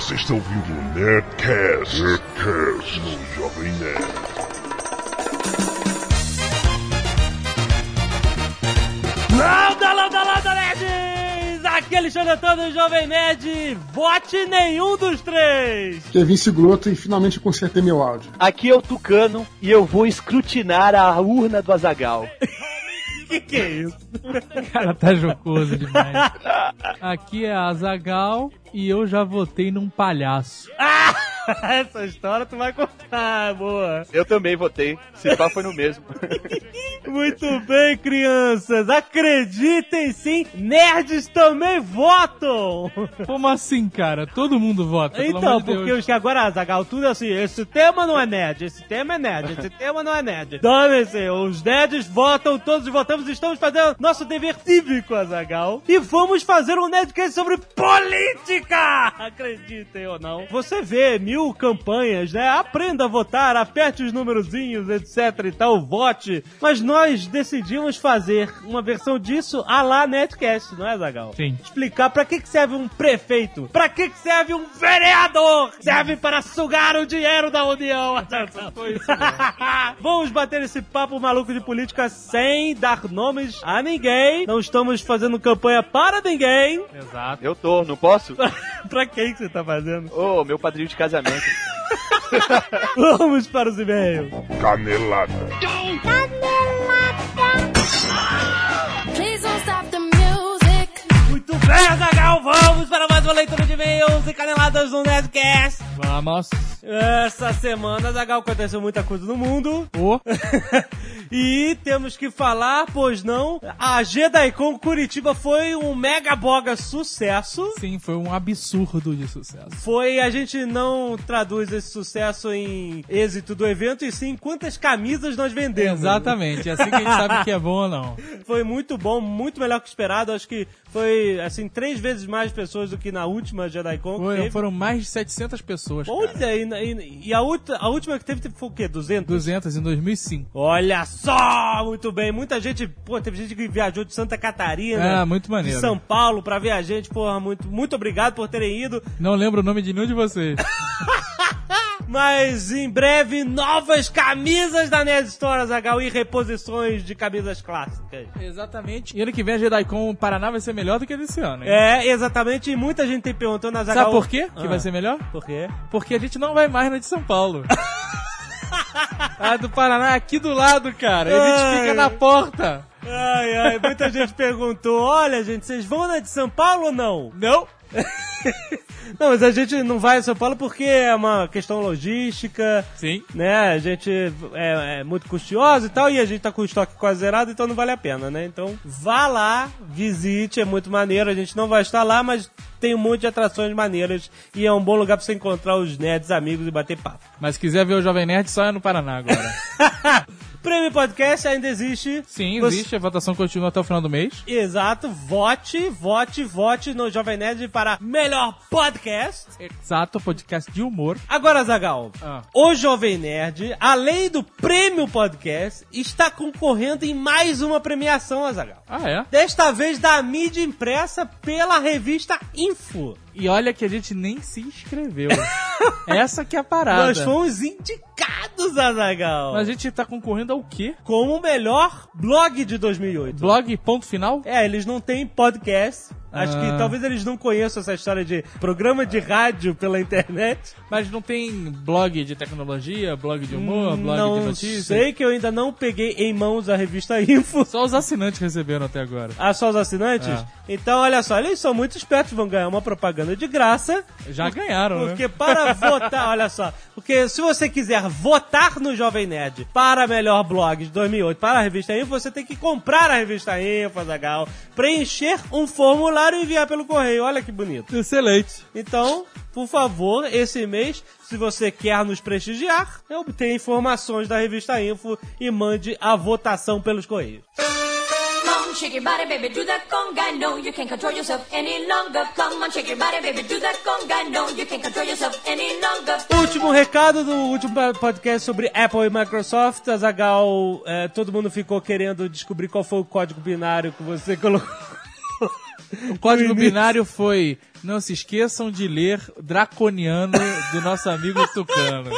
Você está ouvindo o Nerdcast, Nerdcast no Jovem Nerd. Landa, landa, landa, nerds! Aqui é Alexandre Antônio, Jovem Nerd. Vote nenhum dos três. Que é Vince Gloto e finalmente consertei meu áudio. Aqui é o Tucano e eu vou escrutinar a urna do Azagal. que que é isso? Cara, tá jocoso demais. Aqui é a Zagal e eu já votei num palhaço. Ah, essa história tu vai contar, boa. Eu também votei. Se pá foi no mesmo. Muito bem, crianças. Acreditem sim, nerds também votam. Como assim, cara? Todo mundo vota. pelo Então, amor de porque Deus. os que agora, Zagal, tudo assim, esse tema não é nerd, esse tema é nerd, esse tema não é nerd. Dane-se, os nerds votam, todos votamos, estamos fazendo nosso dever cívico, Azagal. E vamos fazer um nerdcast sobre política! Acreditem ou não. Você vê mil campanhas, né? Aprenda a votar, aperte os numerozinhos, etc e tal, vote. Mas nós decidimos fazer uma versão disso a lá Nerdcast, não é, Zagal? Sim. explicar pra que, que serve um prefeito, pra que, que serve um vereador. Serve para sugar o dinheiro da União. Vamos bater esse papo maluco de política sem dar nomes a ninguém. Não estamos fazendo campanha para ninguém. Exato. Eu tô, não posso? pra quem que você tá fazendo? Ô, meu padrinho de casamento. Vamos para os e-mails. Canelada. Please Muito bem, Zagal, vamos para mais uma leitura de e-mails e caneladas no Nerdcast. Vamos. Essa semana, Zagal, aconteceu muita coisa no mundo. Ô, e temos que falar, pois não, a Gedaicon Curitiba foi um mega boga sucesso. sim, foi um absurdo de sucesso. Foi, a gente não traduz esse sucesso em êxito do evento, e sim quantas camisas nós vendemos. Exatamente, é assim que a gente sabe que é bom ou não. Foi muito bom, muito melhor que esperado. Acho que foi, assim, três vezes mais pessoas do que na última Gedaicon. que Foram, teve. foram mais de 700 pessoas. Olha, e, e- e a, ulti- a última que teve, teve foi o quê? 200? 200 em 2005. Olha só! Muito bem. Muita gente, pô, teve gente que viajou de Santa Catarina. É, muito maneiro. De São Paulo pra ver a gente, porra, muito, muito obrigado por terem ido. Não lembro o nome de nenhum de vocês. Mas em breve, novas camisas da Nerd Store Zagal e reposições de camisas clássicas. Exatamente. E ano que vem a JediCon Paraná vai ser melhor do que desse ano, hein? É, exatamente. E muita gente tem perguntando na Zagal. Sabe por quê que Ah. vai ser melhor? Por quê? Porque a gente não vai mais na de São Paulo. a do Paraná é aqui do lado, cara. A gente Ai. fica na porta. Ai, ai, muita gente perguntou: olha, gente, vocês vão na de São Paulo ou não? Não. Não, mas a gente não vai a São Paulo porque é uma questão logística. Sim. né? A gente é, é muito custosa e tal, e a gente tá com o estoque quase zerado, então não vale a pena, né? Então vá lá, visite, é muito maneiro. A gente não vai estar lá, mas tem um monte de atrações maneiras e é um bom lugar pra você encontrar os nerds amigos e bater papo. Mas se quiser ver o Jovem Nerd, só é no Paraná agora. Prêmio Podcast ainda existe. Sim, Você- existe. A votação continua até o final do mês. Exato, vote, vote, vote no Jovem Nerd para melhor podcast. Exato, podcast de humor. Agora, Zagal, Ah. o Jovem Nerd, além do prêmio podcast, está concorrendo em mais uma premiação, Azagal. Ah, é? Desta vez da mídia impressa pela revista Info. E olha que a gente nem se inscreveu. Essa que é a parada. Nós fomos indicados, Azagal. Mas a gente tá concorrendo ao quê? Como o melhor blog de 2008. Blog, ponto final? É, eles não têm podcast. Acho Ah. que talvez eles não conheçam essa história de programa de rádio pela internet. Mas não tem blog de tecnologia, blog de humor, blog não de notícias? sei que eu ainda não peguei em mãos a revista Info. Só os assinantes receberam até agora. Ah, só os assinantes? É. Então, olha só, eles são muito espertos, vão ganhar uma propaganda de graça. Já ganharam, Porque né? para votar, olha só, porque se você quiser votar no Jovem Nerd para melhor blog de 2008 para a revista Info, você tem que comprar a revista Info, Zagal, preencher um formulário e enviar pelo correio. Olha que bonito. Excelente. Então, por favor, esse mês, se você quer nos prestigiar, obtenha informações da revista Info e mande a votação pelos correios. Come on, shake your body, baby, do that conga. No, you can't control yourself any longer. Come on, shake your body, baby, do that conga. No, you can't control yourself any longer. Último recado do último podcast sobre Apple e Microsoft. Azagal, é, todo mundo ficou querendo descobrir qual foi o código binário que você colocou O código binário foi: não se esqueçam de ler Draconiano do nosso amigo Tucano.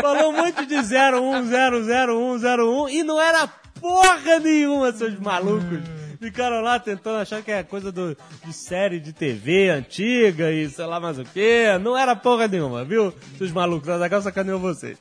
Falou um monte de 01000101 e não era porra nenhuma, seus malucos. Ficaram lá tentando achar que é coisa do, de série de TV antiga e sei lá mais o que. Não era porra nenhuma, viu? Seus malucos, a Zagal sacaneou vocês.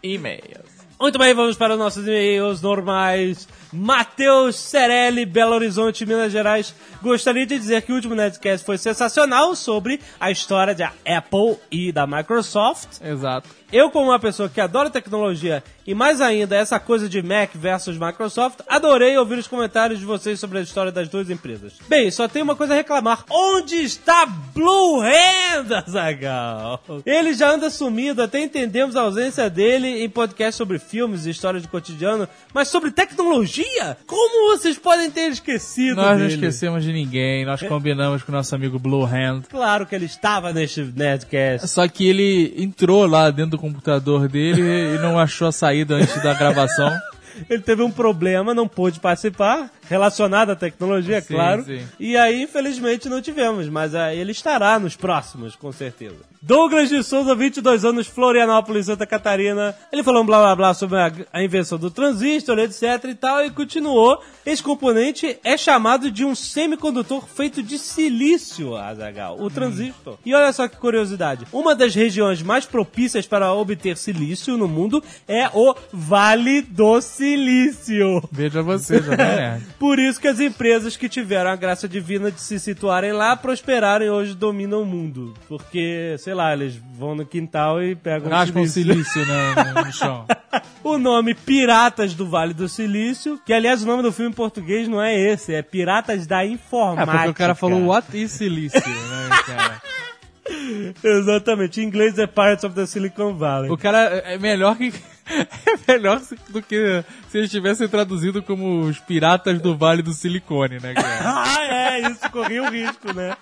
E-mails. Muito bem, vamos para os nossos e-mails normais. Matheus Cerelli, Belo Horizonte, Minas Gerais. Gostaria de dizer que o último Nerdcast foi sensacional sobre a história da Apple e da Microsoft. Exato. Eu, como uma pessoa que adora tecnologia e mais ainda essa coisa de Mac versus Microsoft, adorei ouvir os comentários de vocês sobre a história das duas empresas. Bem, só tem uma coisa a reclamar. Onde está Blue Hand, Azagal? Ele já anda sumido, até entendemos a ausência dele em podcast sobre filmes e histórias de cotidiano, mas sobre tecnologia? Como vocês podem ter esquecido Nós não dele? esquecemos de ninguém, nós combinamos com o nosso amigo Blue Hand. Claro que ele estava neste Nerdcast. Só que ele entrou lá dentro do computador dele e não achou a saída antes da gravação. Ele teve um problema, não pôde participar, relacionado à tecnologia, Sim, claro. sim. E aí, infelizmente, não tivemos, mas ah, ele estará nos próximos, com certeza. Douglas de Souza, 22 anos, Florianópolis, Santa Catarina. Ele falou um blá blá blá sobre a, a invenção do transistor, etc e tal, e continuou. Esse componente é chamado de um semicondutor feito de silício, Azagal, o transistor. E olha só que curiosidade. Uma das regiões mais propícias para obter silício no mundo é o Vale do Silício. Veja você, já né? Por isso que as empresas que tiveram a graça divina de se situarem lá prosperaram e hoje dominam o mundo. Porque, sei lá, eles vão no quintal e pegam Raspam o silício. silício no, no- no chão. O nome Piratas do Vale do Silício, que aliás o nome do filme em português não é esse, é Piratas da É, Informática. porque o cara falou what is silício, né, cara? Exatamente, em inglês é Pirates of the Silicon Valley. O cara é melhor que. É melhor do que se eles tivessem traduzido como os piratas do Vale do Silicone, né, cara? Ah, é, isso corria o risco, né?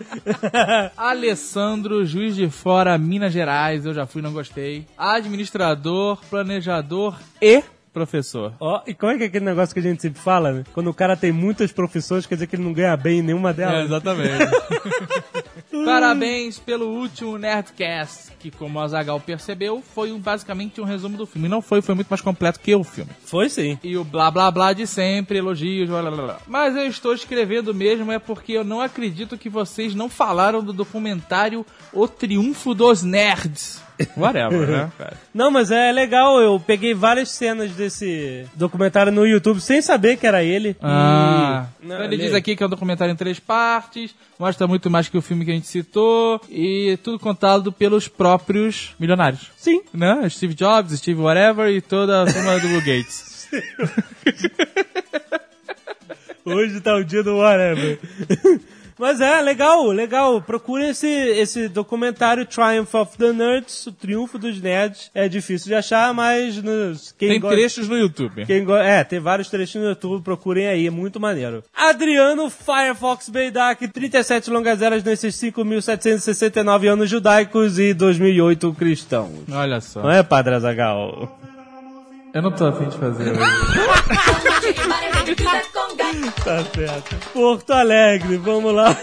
Alessandro, juiz de fora, Minas Gerais, eu já fui, não gostei. Administrador, planejador e professor. Ó, e como é que é aquele negócio que a gente sempre fala, né? Quando o cara tem muitas profissões, quer dizer que ele não ganha bem em nenhuma É, delas. exatamente. Parabéns pelo último Nerdcast, que como a Zagal percebeu, foi um- basicamente um resumo do filme. Não foi, foi muito mais completo que o filme. Foi sim. E o blá blá blá de sempre, elogios, blá blá blá. blá. Mas eu estou escrevendo mesmo é porque eu não acredito que vocês não falaram do documentário O Triunfo dos Nerds. Whatever, né, cara? Não, mas é legal, eu peguei várias cenas desse documentário no YouTube sem saber que era ele. Ah, E- então Não, ele lê. diz aqui que é um documentário em três partes, mostra muito mais que o filme que a gente citou, e tudo contado pelos próprios milionários. Sim. Né? Steve Jobs, Steve Whatever e toda a turma do Bill Gates. Hoje tá o dia do whatever. Mas é, legal, legal. Procurem esse, esse documentário Triumph of the Nerds, o Triunfo dos Nerds. É difícil de achar, mas nos, quem Tem gosta- trechos no YouTube. Quem go- É, tem vários trechinhos no YouTube, procurem aí, é muito maneiro. Adriano Firefox Beidak, 37 longas eras nesses 5.769 anos judaicos e 2008 cristãos. Olha só. Não é, Padre Azagal? Eu não tô afim de fazer hoje. Tá certo. Porto Alegre, vamos lá.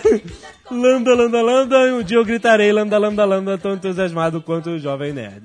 Landa, landa, landa, e um dia eu gritarei landa, landa, landa, tão entusiasmado quanto o Jovem Nerd.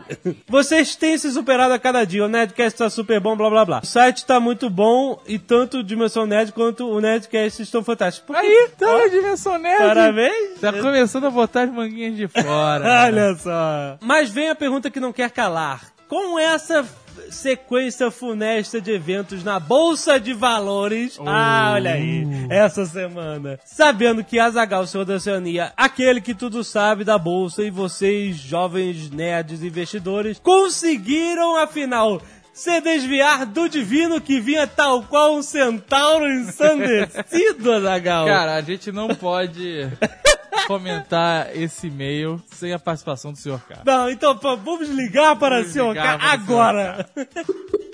Vocês têm se superado a cada dia, o Nerdcast tá super bom, blá blá blá. O site tá muito bom e tanto o Dimensão Nerd quanto o Nerdcast estão fantásticos. Aí, tá na dimensão nerd. Parabéns! Tá começando a botar as manguinhas de fora. Olha só. Mas vem a pergunta que não quer calar. Com essa sequência funesta de eventos na Bolsa de Valores, ah, olha aí, essa semana, sabendo que Azagal, senhor da Oceania, aquele que tudo sabe da Bolsa e vocês, jovens nerds investidores, conseguiram, afinal, se desviar do divino que vinha tal qual um centauro ensandecido, Azagal. Cara, a gente não pode comentar esse e-mail sem a participação do Sr. K. Não, então pô, vamos ligar para o Vamos ligar K agora.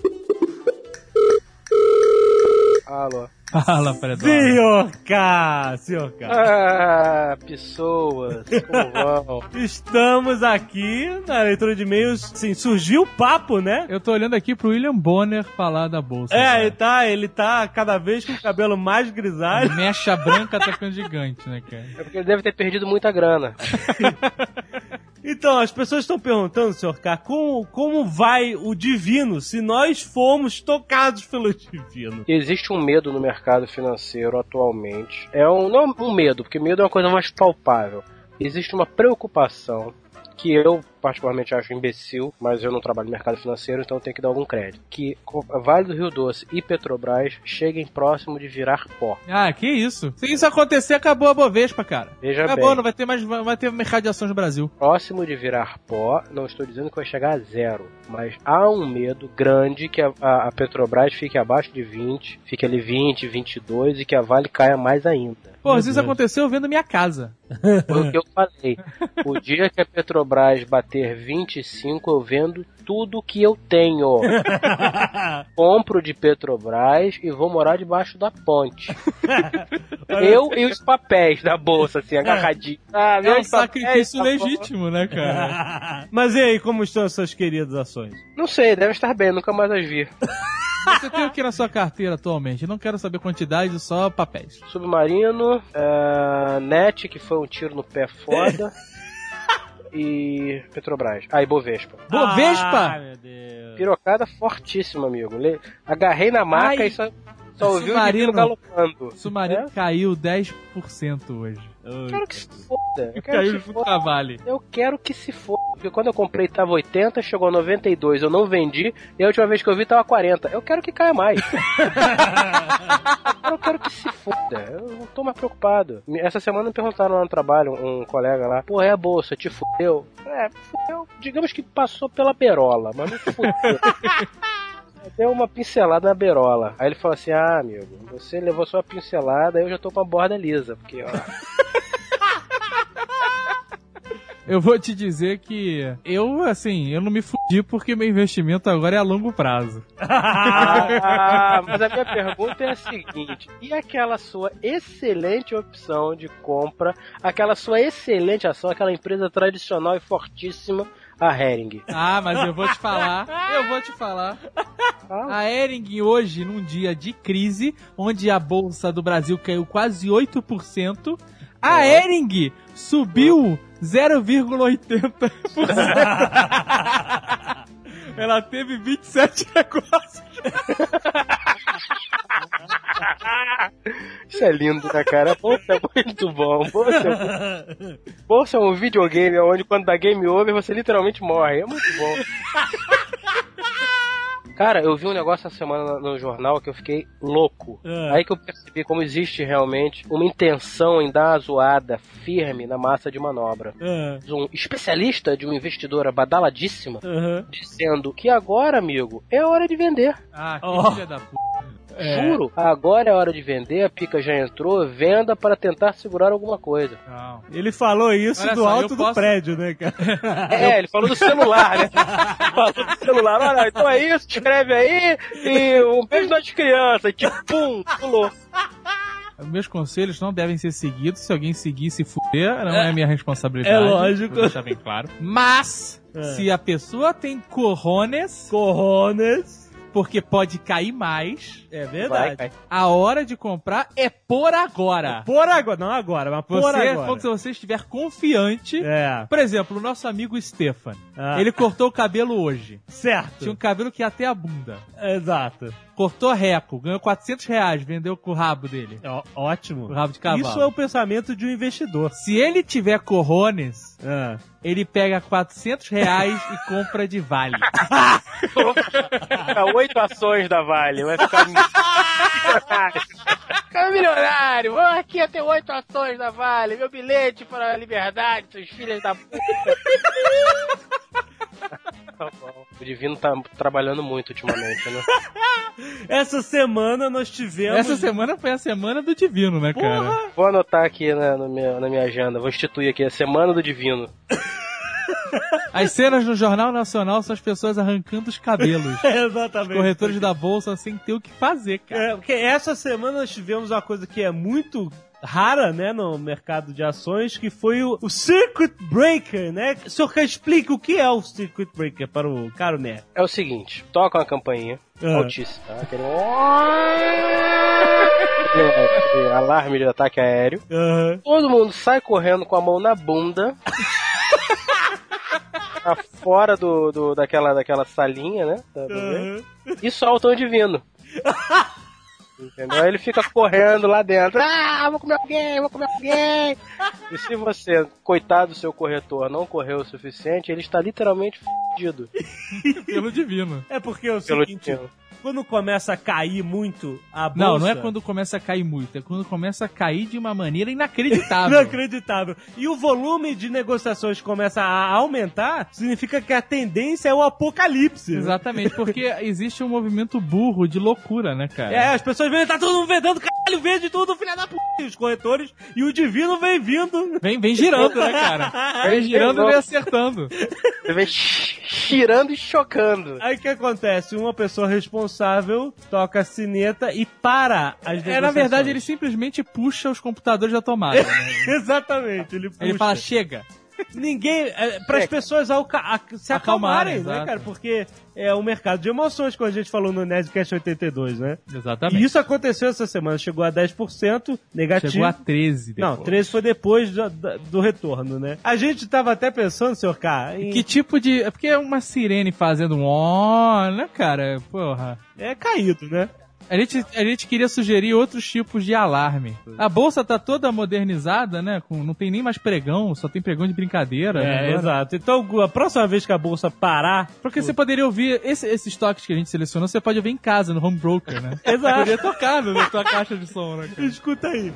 Alô. Fala, Fredola. Senhor K, senhor K. Ah, pessoas, como vão? Estamos aqui na leitura de e-mails. Sim, surgiu o papo, né? Eu tô olhando aqui pro William Bonner falar da bolsa. É, ele tá, ele tá cada vez com o cabelo mais grisalho. Mecha branca tá ficando gigante, né, cara? É porque ele deve ter perdido muita grana. Então, as pessoas estão perguntando, senhor K, como, como vai o divino se nós formos tocados pelo divino? Existe um medo no mercado financeiro atualmente. É um, não um medo, porque medo é uma coisa mais palpável. Existe uma preocupação que eu particularmente acho imbecil, mas eu não trabalho no mercado financeiro, então eu tenho que dar algum crédito. Que Vale do Rio Doce e Petrobras cheguem próximo de virar pó. Ah, que isso? Se isso acontecer, acabou a Bovespa, cara. Veja acabou, bem. não vai ter mais, vai ter mercado de ações no Brasil. Próximo de virar pó, não estou dizendo que vai chegar a zero, mas há um medo grande que a, a- a Petrobras fique abaixo de 20, fique ali 20, 22 e que a Vale caia mais ainda. Pô, se isso aconteceu, eu vendo minha casa. Foi o que eu falei. O dia que a Petrobras bater 25, eu vendo tudo que eu tenho. Compro de Petrobras e vou morar debaixo da ponte. eu e os papéis da bolsa, assim, agarradinho. Ah, É um sacrifício tá legítimo, né, cara? Mas e aí, como estão essas queridas ações? Não sei, deve estar bem, nunca mais as vi. Você tem o que na sua carteira atualmente? Eu não quero saber quantidade, só papéis. Submarino, é, Net, que foi um tiro no pé foda. E Petrobras. Ah, e Bovespa. Bovespa? Ah, meu Deus. Pirocada fortíssima, amigo. Agarrei na maca Ai. e só, só ouvi o galopando. O submarino É? caiu 10% hoje. Eu quero que se foda. Eu quero Caiu que se foda. a Vale. Eu quero que se foda. Porque quando eu comprei tava 80, chegou a 92, eu não vendi. E a última vez que eu vi tava 40. Eu quero que caia mais. eu quero que se foda. Eu não tô mais preocupado. Essa semana me perguntaram lá no trabalho, um colega lá, pô, é a bolsa, te fudeu? É, fudeu. Digamos que passou pela berola, mas não fudeu. Deu uma pincelada na berola. Aí ele falou assim: Ah, amigo, você levou sua pincelada, eu já tô com a borda lisa. Porque, ó. Eu vou te dizer que eu, assim, eu não me fudi porque meu investimento agora é a longo prazo. Ah, mas a minha pergunta é a seguinte: e aquela sua excelente opção de compra, aquela sua excelente ação, aquela empresa tradicional e fortíssima, a Hering? Ah, mas eu vou te falar, eu vou te falar. Ah, A Ering hoje, num dia de crise, onde a bolsa do Brasil caiu quase 8%, a Ering subiu 0,80%. Ela teve 27 negócios. Isso é lindo, né, cara? Bolsa é muito bom. Bolsa é, bolsa é um videogame onde, quando dá game over, você literalmente morre. É muito bom. Cara, eu vi um negócio essa semana no jornal que eu fiquei louco. É. Aí que eu percebi como existe realmente uma intenção em dar uma zoada firme na massa de manobra. Ah, Um especialista de uma investidora badaladíssima aham. dizendo que agora, amigo, é hora de vender. Ah, que Oh. filha da puta. Juro, agora é hora de vender, a pica já entrou, venda para tentar segurar alguma coisa. Não. Ele falou isso Olha do só, alto eu do posso- prédio, né, cara? É, ele falou do celular, né? falou do celular, olha, então é isso, escreve aí e um beijo nas crianças, tipo, pum, pulou. Meus conselhos não devem ser seguidos. Se alguém seguir se fuder, não é minha responsabilidade. É lógico. Vou deixar bem claro. Mas, É. se a pessoa tem corones, Coronas. Porque pode cair mais, É verdade. vai. a hora de comprar é por agora. Por agora, não agora, mas por Você, agora. quando você estiver confiante. É. Por exemplo, o nosso amigo Stefan. Ah. Ele cortou o cabelo hoje. Certo. Tinha um cabelo que ia até a bunda. Exato. Cortou reco, ganhou 400 reais, vendeu com o rabo dele. Ó, ótimo. O rabo de cavalo. Isso é o pensamento de um investidor. Se ele tiver corones, Ah. ele pega 400 reais e compra de vale. Oito ações da Vale, vai ficar milionário. Ficar milionário, vamos aqui até oito ações da Vale, meu bilhete para a liberdade, seus filhos da puta. Tá bom. O Divino tá trabalhando muito ultimamente, né? Essa semana nós tivemos. Essa semana foi a semana do divino, né, cara? Porra! Vou anotar aqui na, no meu- na minha agenda, vou instituir aqui a Semana do Divino. As cenas no Jornal Nacional são as pessoas arrancando os cabelos. Exatamente. Corretores da bolsa sem ter o que fazer, cara. É, porque essa semana nós tivemos uma coisa que é muito rara, né, no mercado de ações, que foi o, o Circuit Breaker, né? O senhor quer explica o que é o Circuit Breaker para o caro Nerd? É o seguinte, toca uma campainha Ah. altíssima, tá? Aquele... Aquele alarme de ataque aéreo. Aham. Todo mundo sai correndo com a mão na bunda. pra fora do, do- daquela, daquela salinha, né? Tá- tá? Aham. E soltam o divino. Entendeu? Aí ele fica correndo lá dentro. Ah, vou comer alguém, vou comer alguém. E se você, coitado do seu corretor, não correu o suficiente, ele está literalmente fudido Pelo divino. É porque é o pelo seguinte, divino. Quando começa a cair muito a bolsa... Não, não é quando começa a cair muito, é quando começa a cair de uma maneira inacreditável. Inacreditável. E o volume de negociações começa a aumentar, significa que a tendência é o apocalipse. né? Exatamente, porque existe um movimento burro de loucura, né, cara? É, as pessoas vêm, tá todo mundo vendendo, caralho, vende tudo, filha da p. Os corretores, e o divino vem vindo. Vem, vem girando, né, cara? Vem girando e vem acertando. Ele vem girando e chocando. Aí o que acontece? Uma pessoa responsável toca a sineta e para as É, na verdade, ele simplesmente puxa os computadores da tomada. Né? Exatamente, ele puxa. Ele fala, chega. Ninguém. para as Chega. pessoas alca- a- se Acalmarem, acalmarem, né, cara? Porque é o mercado de emoções, como a gente falou no Nerdcast 82, né? Exatamente. E isso aconteceu essa semana, chegou a 10% negativo. Chegou a 13 depois. Não, 13 foi depois do, do- do retorno, né? A gente tava até pensando, senhor K, em... Que tipo de... É porque é uma sirene fazendo um ó, né, cara? Porra. é caído, né? A gente, a gente queria sugerir outros tipos de alarme. A bolsa tá toda modernizada, né? Com, não tem nem mais pregão, só tem pregão de brincadeira. né, É, agora. exato. Então, a próxima vez que a bolsa parar, Porque você poderia ouvir esse- esses toques que a gente selecionou, você pode ouvir em casa, no home broker, né? Exato. Poderia tocar no- na tua caixa de som, né? cara? escuta aí.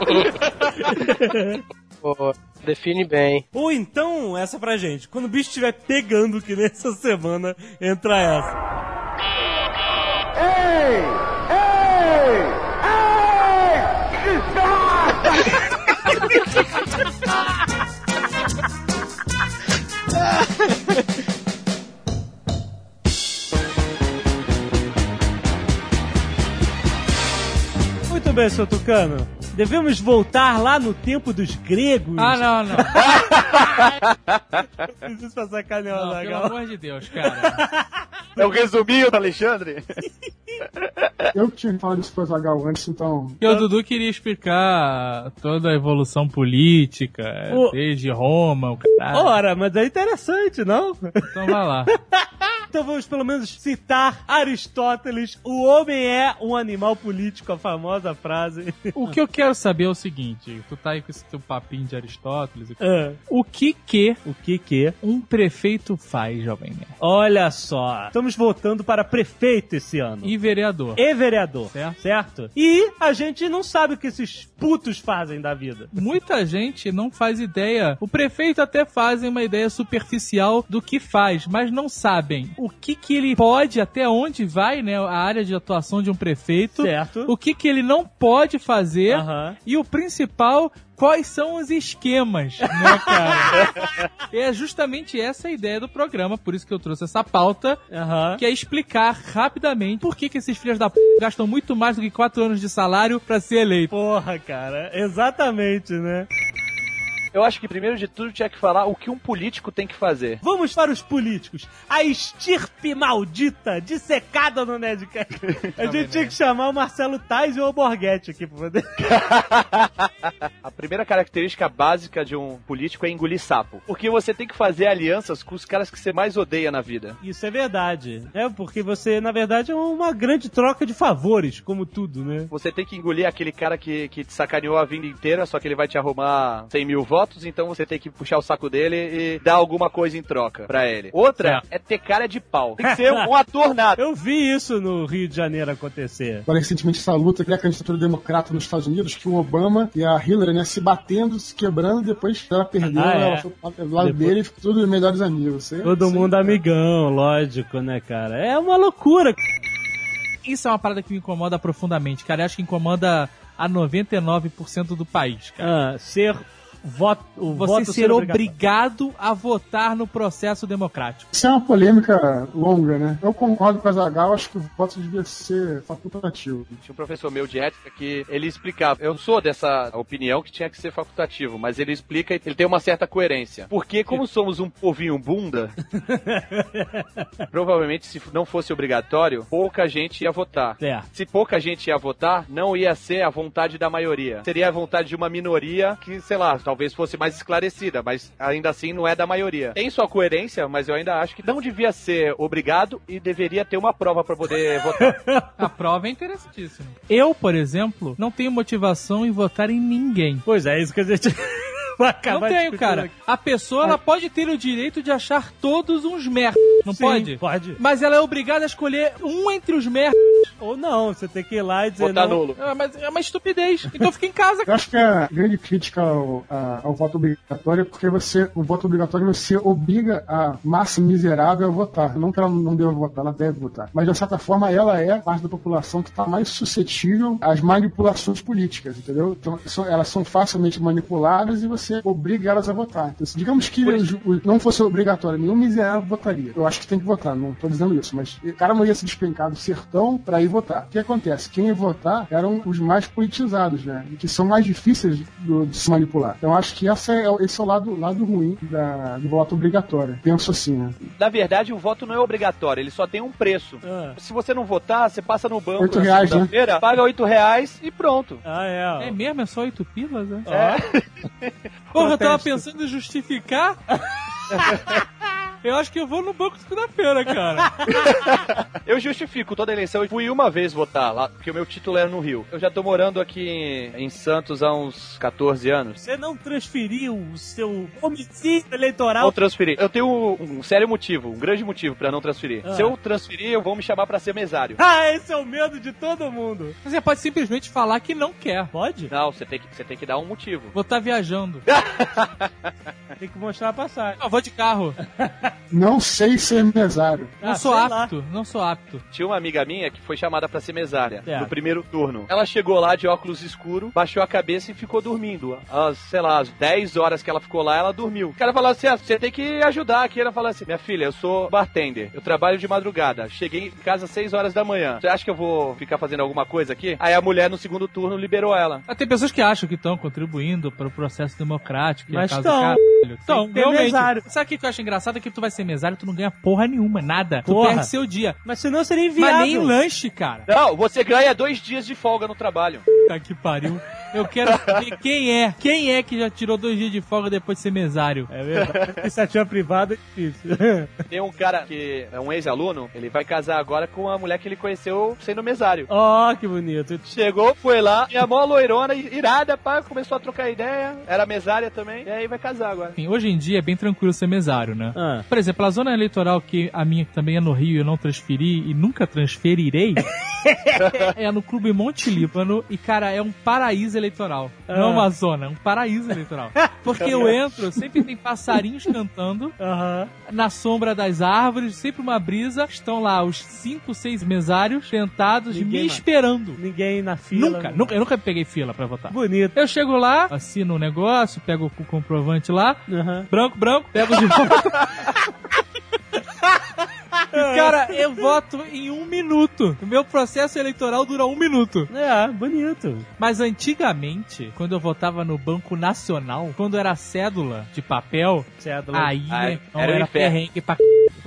Pô, define bem. Ou então, essa pra gente, quando o bicho estiver pegando, que nessa semana, entra essa. Muito bem, seu Tucano. Devemos voltar lá no tempo dos gregos. Ah, não, não. Preciso pra sacanear o não pelo Azaghal. amor de Deus, cara. É o resuminho do Alexandre? Eu que tinha falado isso pro Zagal antes, então. Porque o Dudu queria explicar toda a evolução política, O- desde Roma, o caralho. Ora, mas é interessante, não? Então vai lá. Então vamos pelo menos citar Aristóteles: o homem é um animal político, a famosa frase. O que eu quero saber é o seguinte: tu tá aí com esse teu papinho de Aristóteles. Ah, O que que o que que? um prefeito faz, jovem nerd? Olha só, estamos votando para prefeito esse ano. E vereador? E vereador, Certo. certo? E a gente não sabe o que esses putos fazem da vida. Muita gente não faz ideia. O prefeito até faz uma ideia superficial do que faz, mas não sabem o que que ele pode, até onde vai, né, a área de atuação de um prefeito. Certo. O que que ele não pode fazer Aham. e o principal, quais são os esquemas, né, cara? é justamente essa a ideia do programa, por isso que eu trouxe essa pauta, Aham. que é explicar rapidamente por que, que esses filhos da p gastam muito mais do que quatro anos de salário pra ser eleito. Porra, cara, exatamente, né? Eu acho que primeiro de tudo tinha que falar o que um político tem que fazer. Vamos para os políticos. A estirpe maldita, dissecada no Nerdcast. A gente tinha que chamar o Marcelo Tais e o Borghetti aqui pra poder. A primeira característica básica de um político é engolir sapo. Porque você tem que fazer alianças com os caras que você mais odeia na vida. Isso é verdade. É porque você, na verdade, é uma grande troca de favores, como tudo, né? Você tem que engolir aquele cara que, que te sacaneou a vida inteira, só que ele vai te arrumar 100 mil votos, então você tem que puxar o saco dele e dar alguma coisa em troca pra ele. Outra é ter cara de pau. Tem que ser um ator nato. Eu vi isso no Rio de Janeiro acontecer. Agora, recentemente, essa luta que é a candidatura democrata nos Estados Unidos, que o Obama e a Hillary, né, se batendo, se quebrando, depois ela perdeu, Ah, é. ela foi pro lado Depois- dele e ficou tudo melhores amigos. Todo isso aí- mundo amigão, lógico, né, cara? É uma loucura. Isso é uma parada que me incomoda profundamente, cara. Eu acho que incomoda a 99% do país, cara. Ah, ser voto, o Você voto ser obrigatório. obrigado a votar no processo democrático. Isso é uma polêmica longa, né? Eu concordo com a Zagal, acho que o voto devia ser facultativo. Tinha um professor meu de ética que ele explicava. Eu sou dessa opinião que tinha que ser facultativo, mas ele explica e ele tem uma certa coerência. Porque, como somos um povinho bunda, provavelmente se não fosse obrigatório, pouca gente ia votar. É. Se pouca gente ia votar, não ia ser a vontade da maioria. Seria a vontade de uma minoria que, sei lá, talvez fosse mais esclarecida, mas ainda assim não é da maioria. Tem sua coerência, mas eu ainda acho que não devia ser obrigado e deveria ter uma prova para poder votar. A prova é interessantíssima. Eu, por exemplo, não tenho motivação em votar em ninguém. Pois é, isso que a gente Não acabar tenho, discutindo cara. aqui. A pessoa ela pode ter o direito de achar todos uns merda, não Sim, pode? Pode. Mas ela é obrigada a escolher um entre os merda. Ou não, você tem que ir lá e dizer Votar não. nulo. É, mas é uma estupidez. Então fica em casa. Eu acho que a grande crítica ao, a- ao voto obrigatório é porque você, o voto obrigatório você obriga a massa miserável a votar. Não que ela não deva votar, ela deve votar. Mas de certa forma ela é a parte da população que está mais suscetível às manipulações políticas, entendeu? Então são- elas são facilmente manipuladas e você obriga elas a votar. Então, se digamos que não fosse obrigatório, nenhum miserável votaria. Eu acho que tem que votar, não estou dizendo isso, mas o cara não ia se despencar do sertão para ir votar. O que acontece? Quem ia votar eram os mais politizados, né? E que são mais difíceis do- de se manipular. Então acho que essa é, esse é o lado, lado ruim da- do voto obrigatório. Penso assim, né? Na verdade, o voto não é obrigatório, ele só tem um preço. Ah, Se você não votar, você passa no banco Oito reais, né? paga oito reais e pronto. ah, é. É mesmo? É só oito pilas, né? É. Porra, eu tava pensando em justificar. Eu acho que eu vou no banco segunda-feira, cara. Eu justifico toda eleição. Eu fui uma vez votar lá, porque o meu título era no Rio. Eu já tô morando aqui em, em Santos há uns 14 anos. Você não transferiu o seu homicídio eleitoral Vou transferir. Eu tenho um sério motivo, um grande motivo pra não transferir. Ah. Se eu transferir, eu vou me chamar pra ser mesário. Ah, esse é o medo de todo mundo. Você pode simplesmente falar que não quer. Pode? Não, você tem que, você tem que dar um motivo. Vou estar viajando. Tem que mostrar a passagem. Eu vou de carro. Não sei ser mesário. Não Ah, sou sei lá. apto. Não sou apto. Tinha uma amiga minha que foi chamada pra ser mesária É. no primeiro turno. Ela chegou lá de óculos escuro, baixou a cabeça e ficou dormindo. Às, sei lá, às 10 horas que ela ficou lá, ela dormiu. O cara falou assim: ah, você tem que ajudar aqui. Ela falou assim: minha filha, eu sou bartender, eu trabalho de madrugada. Cheguei em casa às 6 horas da manhã. Você acha que eu vou ficar fazendo alguma coisa aqui? Aí a mulher no segundo turno liberou ela. Ah, Tem pessoas que acham que estão contribuindo para o processo democrático. e Mas a causa tão. do caralho. Então, realmente. mesário. Sabe o que eu acho engraçado? É que tu vai ser mesário, tu não ganha porra nenhuma, nada. Tu Porra. perde seu dia. Mas senão seria inviável. Mas nem lanche, cara. Não, você ganha dois dias de folga no trabalho. Tá que pariu. Eu quero saber quem é. Quem é que já tirou dois dias de folga depois de ser mesário? É verdade. Iniciativa privada é difícil. Tem um cara que é um ex-aluno, ele vai casar agora com a mulher que ele conheceu sendo mesário. Ó, que bonito. Chegou, foi lá, e a mó loirona, irada, pá, começou a trocar ideia, era mesária também, e aí vai casar agora. Enfim, hoje em dia é bem tranquilo ser mesário, né? Ah. Por exemplo, a zona eleitoral que a minha que também é no Rio e eu não transferi e nunca transferirei é no Clube Monte Líbano e, cara, é um paraíso eleitoral. Não é uma zona, é um paraíso eleitoral. Porque eu entro, sempre tem passarinhos cantando Aham. na sombra das árvores, sempre uma brisa. Estão lá os cinco, seis mesários sentados Ninguém me mais. esperando. Ninguém na fila. Nunca, nunca, eu nunca peguei fila pra votar. Bonito. Eu chego lá, assino o negócio, pego o comprovante lá, Aham. branco, branco, pego de volta. E, cara, eu voto em um minuto. O meu processo eleitoral dura um minuto. É, bonito. Mas antigamente, quando eu votava no Banco Nacional, quando era cédula de papel, Cédula. aí Ai, não era era, inferno. perrengue pra c...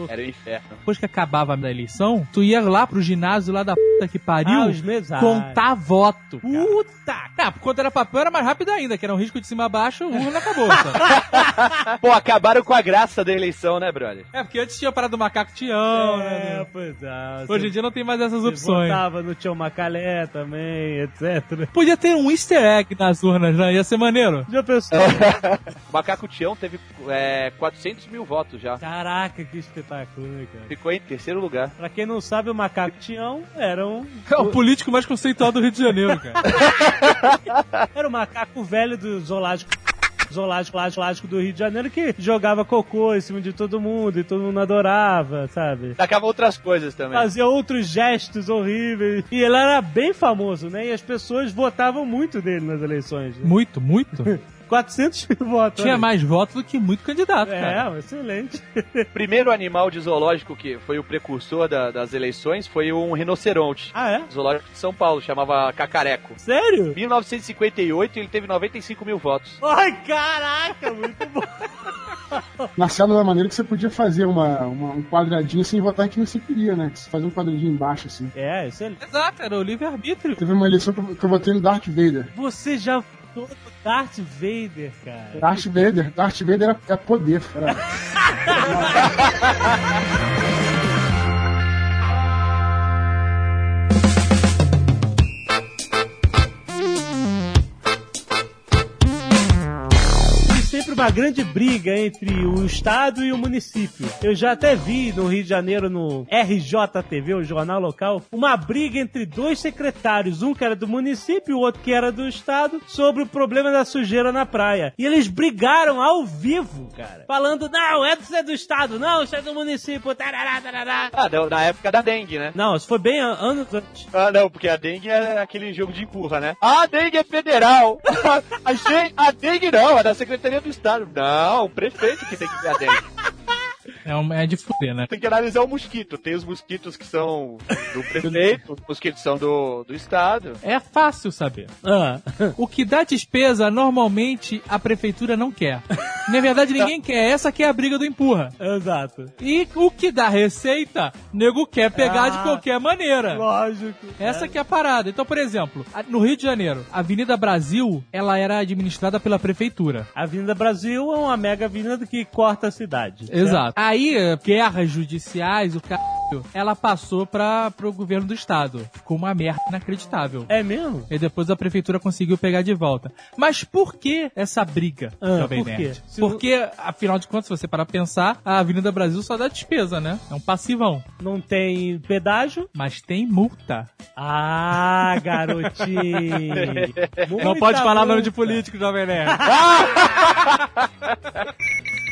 Era o inferno. Depois que acabava a eleição, tu ia lá pro ginásio lá da puta que pariu Ah, os mesários. contar voto. cara. Puta! Ah, quando era papel era mais rápido ainda, que era um risco de cima a baixo, urna acabou. Pô, acabaram com a graça da eleição, né, brother? é, porque antes tinha a parada do macaco Tião, É, né? pois é. Hoje em dia não tem mais essas opções. Votava no Tio Macalé também, etc. Podia ter um easter egg nas urnas, né? Ia ser maneiro. Já pensou? O Macaco Tião teve é, 400 mil votos já. Caraca, que espetáculo, né, cara? Ficou em terceiro lugar. Pra quem não sabe, o Macaco Tião era um, É o político mais conceitual do Rio de Janeiro, cara. era o macaco velho do zoológico. zoológico, zoológico do Rio de Janeiro que jogava cocô em cima de todo mundo e todo mundo adorava, sabe? Tacava outras coisas também. Fazia outros gestos horríveis. E ele era bem famoso, né? E as pessoas votavam muito dele nas eleições. Né? Muito, muito. 400 mil votos. Tinha mais votos do que muito candidato, cara. É, excelente. primeiro animal de zoológico que foi o precursor da- das eleições foi um rinoceronte. Ah, é? Zoológico de São Paulo, chamava Cacareco. Sério? Em 1958 ele teve 95 mil votos. Ai, caraca, muito bom. Na célula da maneira que você podia fazer uma, uma- um quadradinho sem votar em quem você queria, né? Você fazia um quadradinho embaixo, assim. É, excelente. Exato, era o livre-arbítrio. Teve uma eleição que eu, que eu votei no Darth Vader. Você já no Darth Vader, cara. Darth Vader, Darth Vader era, é poder. Era, sempre uma grande briga entre o Estado e o município. Eu já até vi no Rio de Janeiro, no RJTV, o jornal local, uma briga entre dois secretários, um que era do município e o outro que era do Estado, sobre o problema da sujeira na praia. E eles brigaram ao vivo, cara. Falando, não, é do, é do Estado, não, isso é do município, tarará, tarará. Ah, da- na época da dengue, né? Não, isso foi bem an- anos antes. Ah, não, porque a dengue é aquele jogo de empurra, né? A dengue é federal! a, a dengue não, é da Secretaria do Estado. Não, o prefeito que tem que ver a dengue. É, um, é de fuder, né? Tem que analisar o mosquito. Tem os mosquitos que são do prefeito, os mosquitos são do, do Estado. É fácil saber. Ah. O que dá despesa, normalmente, a prefeitura não quer. Na verdade, ninguém quer. Essa que é a briga do empurra. Exato. E o que dá receita, nego quer pegar Ah. de qualquer maneira. Lógico. Essa que é a parada. Então, por exemplo, no Rio de Janeiro, a Avenida Brasil, ela era administrada pela prefeitura. A Avenida Brasil é uma mega avenida que corta a cidade. Exato. Aí, guerras judiciais, o caralho, ela passou para pro governo do estado. Ficou uma merda inacreditável. É mesmo? E depois a prefeitura conseguiu pegar de volta. Mas por que essa briga, Ah, Jovem por Nerd? quê? Porque, afinal de contas, se você parar pra pensar, a Avenida Brasil só dá despesa, né? É um passivão. Não tem pedágio? Mas tem multa. Ah, garotinho. Não pode falar nome multa. de político, Jovem Nerd.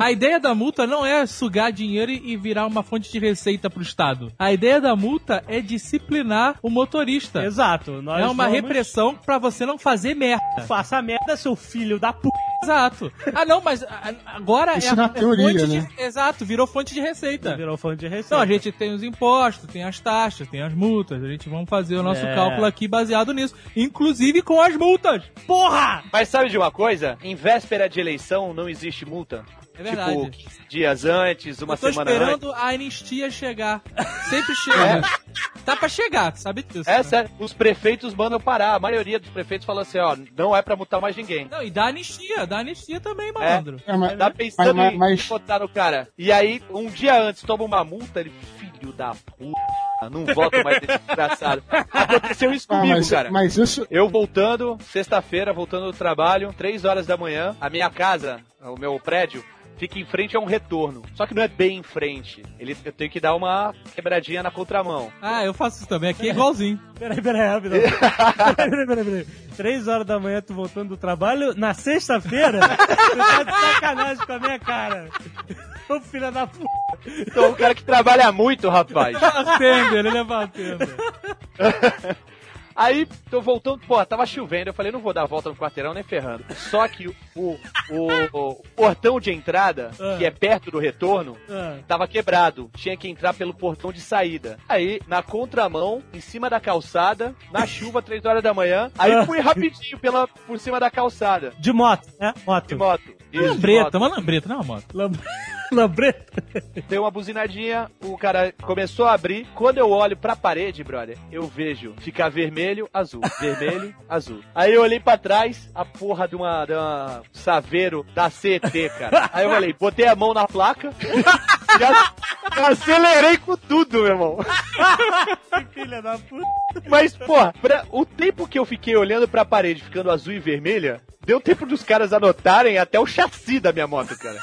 A ideia da multa não é sugar dinheiro e virar uma fonte de receita pro Estado. A ideia da multa é disciplinar o motorista. Exato. Nós É uma vamos- repressão pra você não fazer merda. Faça merda, seu filho da p. Exato. Ah, não, mas a- agora Isso é, na é teoria, fonte né? de... Exato, virou fonte de receita. Virou fã de receita. Então, a gente tem os impostos, tem as taxas, tem as multas. A gente vamos fazer o nosso É. cálculo aqui baseado nisso. Inclusive com as multas. Porra! Mas sabe de uma coisa? Em véspera de eleição não existe multa. É verdade. Tipo, 15 dias antes, uma Eu tô semana antes. esperando a anistia chegar. Sempre chega. Tá pra chegar, sabe disso. É né? sério, os prefeitos mandam parar. A maioria dos prefeitos falou assim, ó, não é pra multar mais ninguém. Não, e dá anistia, dá anistia também, malandro. é, mas, Tá pensando mas- em mas- botar no cara. E aí, um dia antes, toma uma multa, ele, filho da puta, não voto mais desse desgraçado. Aconteceu isso ah, comigo, mas, cara. mas isso. Eu voltando, sexta-feira, voltando do trabalho, três horas da manhã, a minha casa, o meu prédio, fica em frente a um retorno. Só que não é bem em frente. Ele, eu tenho que dar uma quebradinha na contramão. Ah, eu faço isso também. Aqui é igualzinho. Peraí, peraí, rápido. peraí, peraí, peraí, peraí. Três horas da manhã, tu voltando do trabalho, na sexta-feira, tu tá de sacanagem com a minha cara. Ô filho da p. Então, o cara que trabalha muito, rapaz. Bartender, ele é bartender. Aí, tô voltando, pô, tava chovendo, eu falei, não vou dar a volta no quarteirão nem ferrando. Só que o, o, o- portão de entrada, Ah. que é perto do retorno, Ah, tava quebrado. Tinha que entrar pelo portão de saída. Aí, na contramão, em cima da calçada, na chuva, três horas da manhã. Aí Ah. fui rapidinho pela, por cima da calçada. De moto, né? Moto. De moto. Isso, de Lambreta, moto. uma lambreta, não é uma moto. Lambreta. Deu uma buzinadinha, o cara começou a abrir. Quando eu olho pra parede, brother, eu vejo ficar vermelho, azul, vermelho, azul. Aí eu olhei pra trás, a porra de uma, de uma saveiro da CET, cara. Aí eu falei, botei a mão na placa acelerei com tudo, meu irmão. Filha da puta. Mas, porra, pra- o tempo que eu fiquei olhando pra parede ficando azul e vermelha, deu tempo dos caras anotarem até o chassi da minha moto, cara.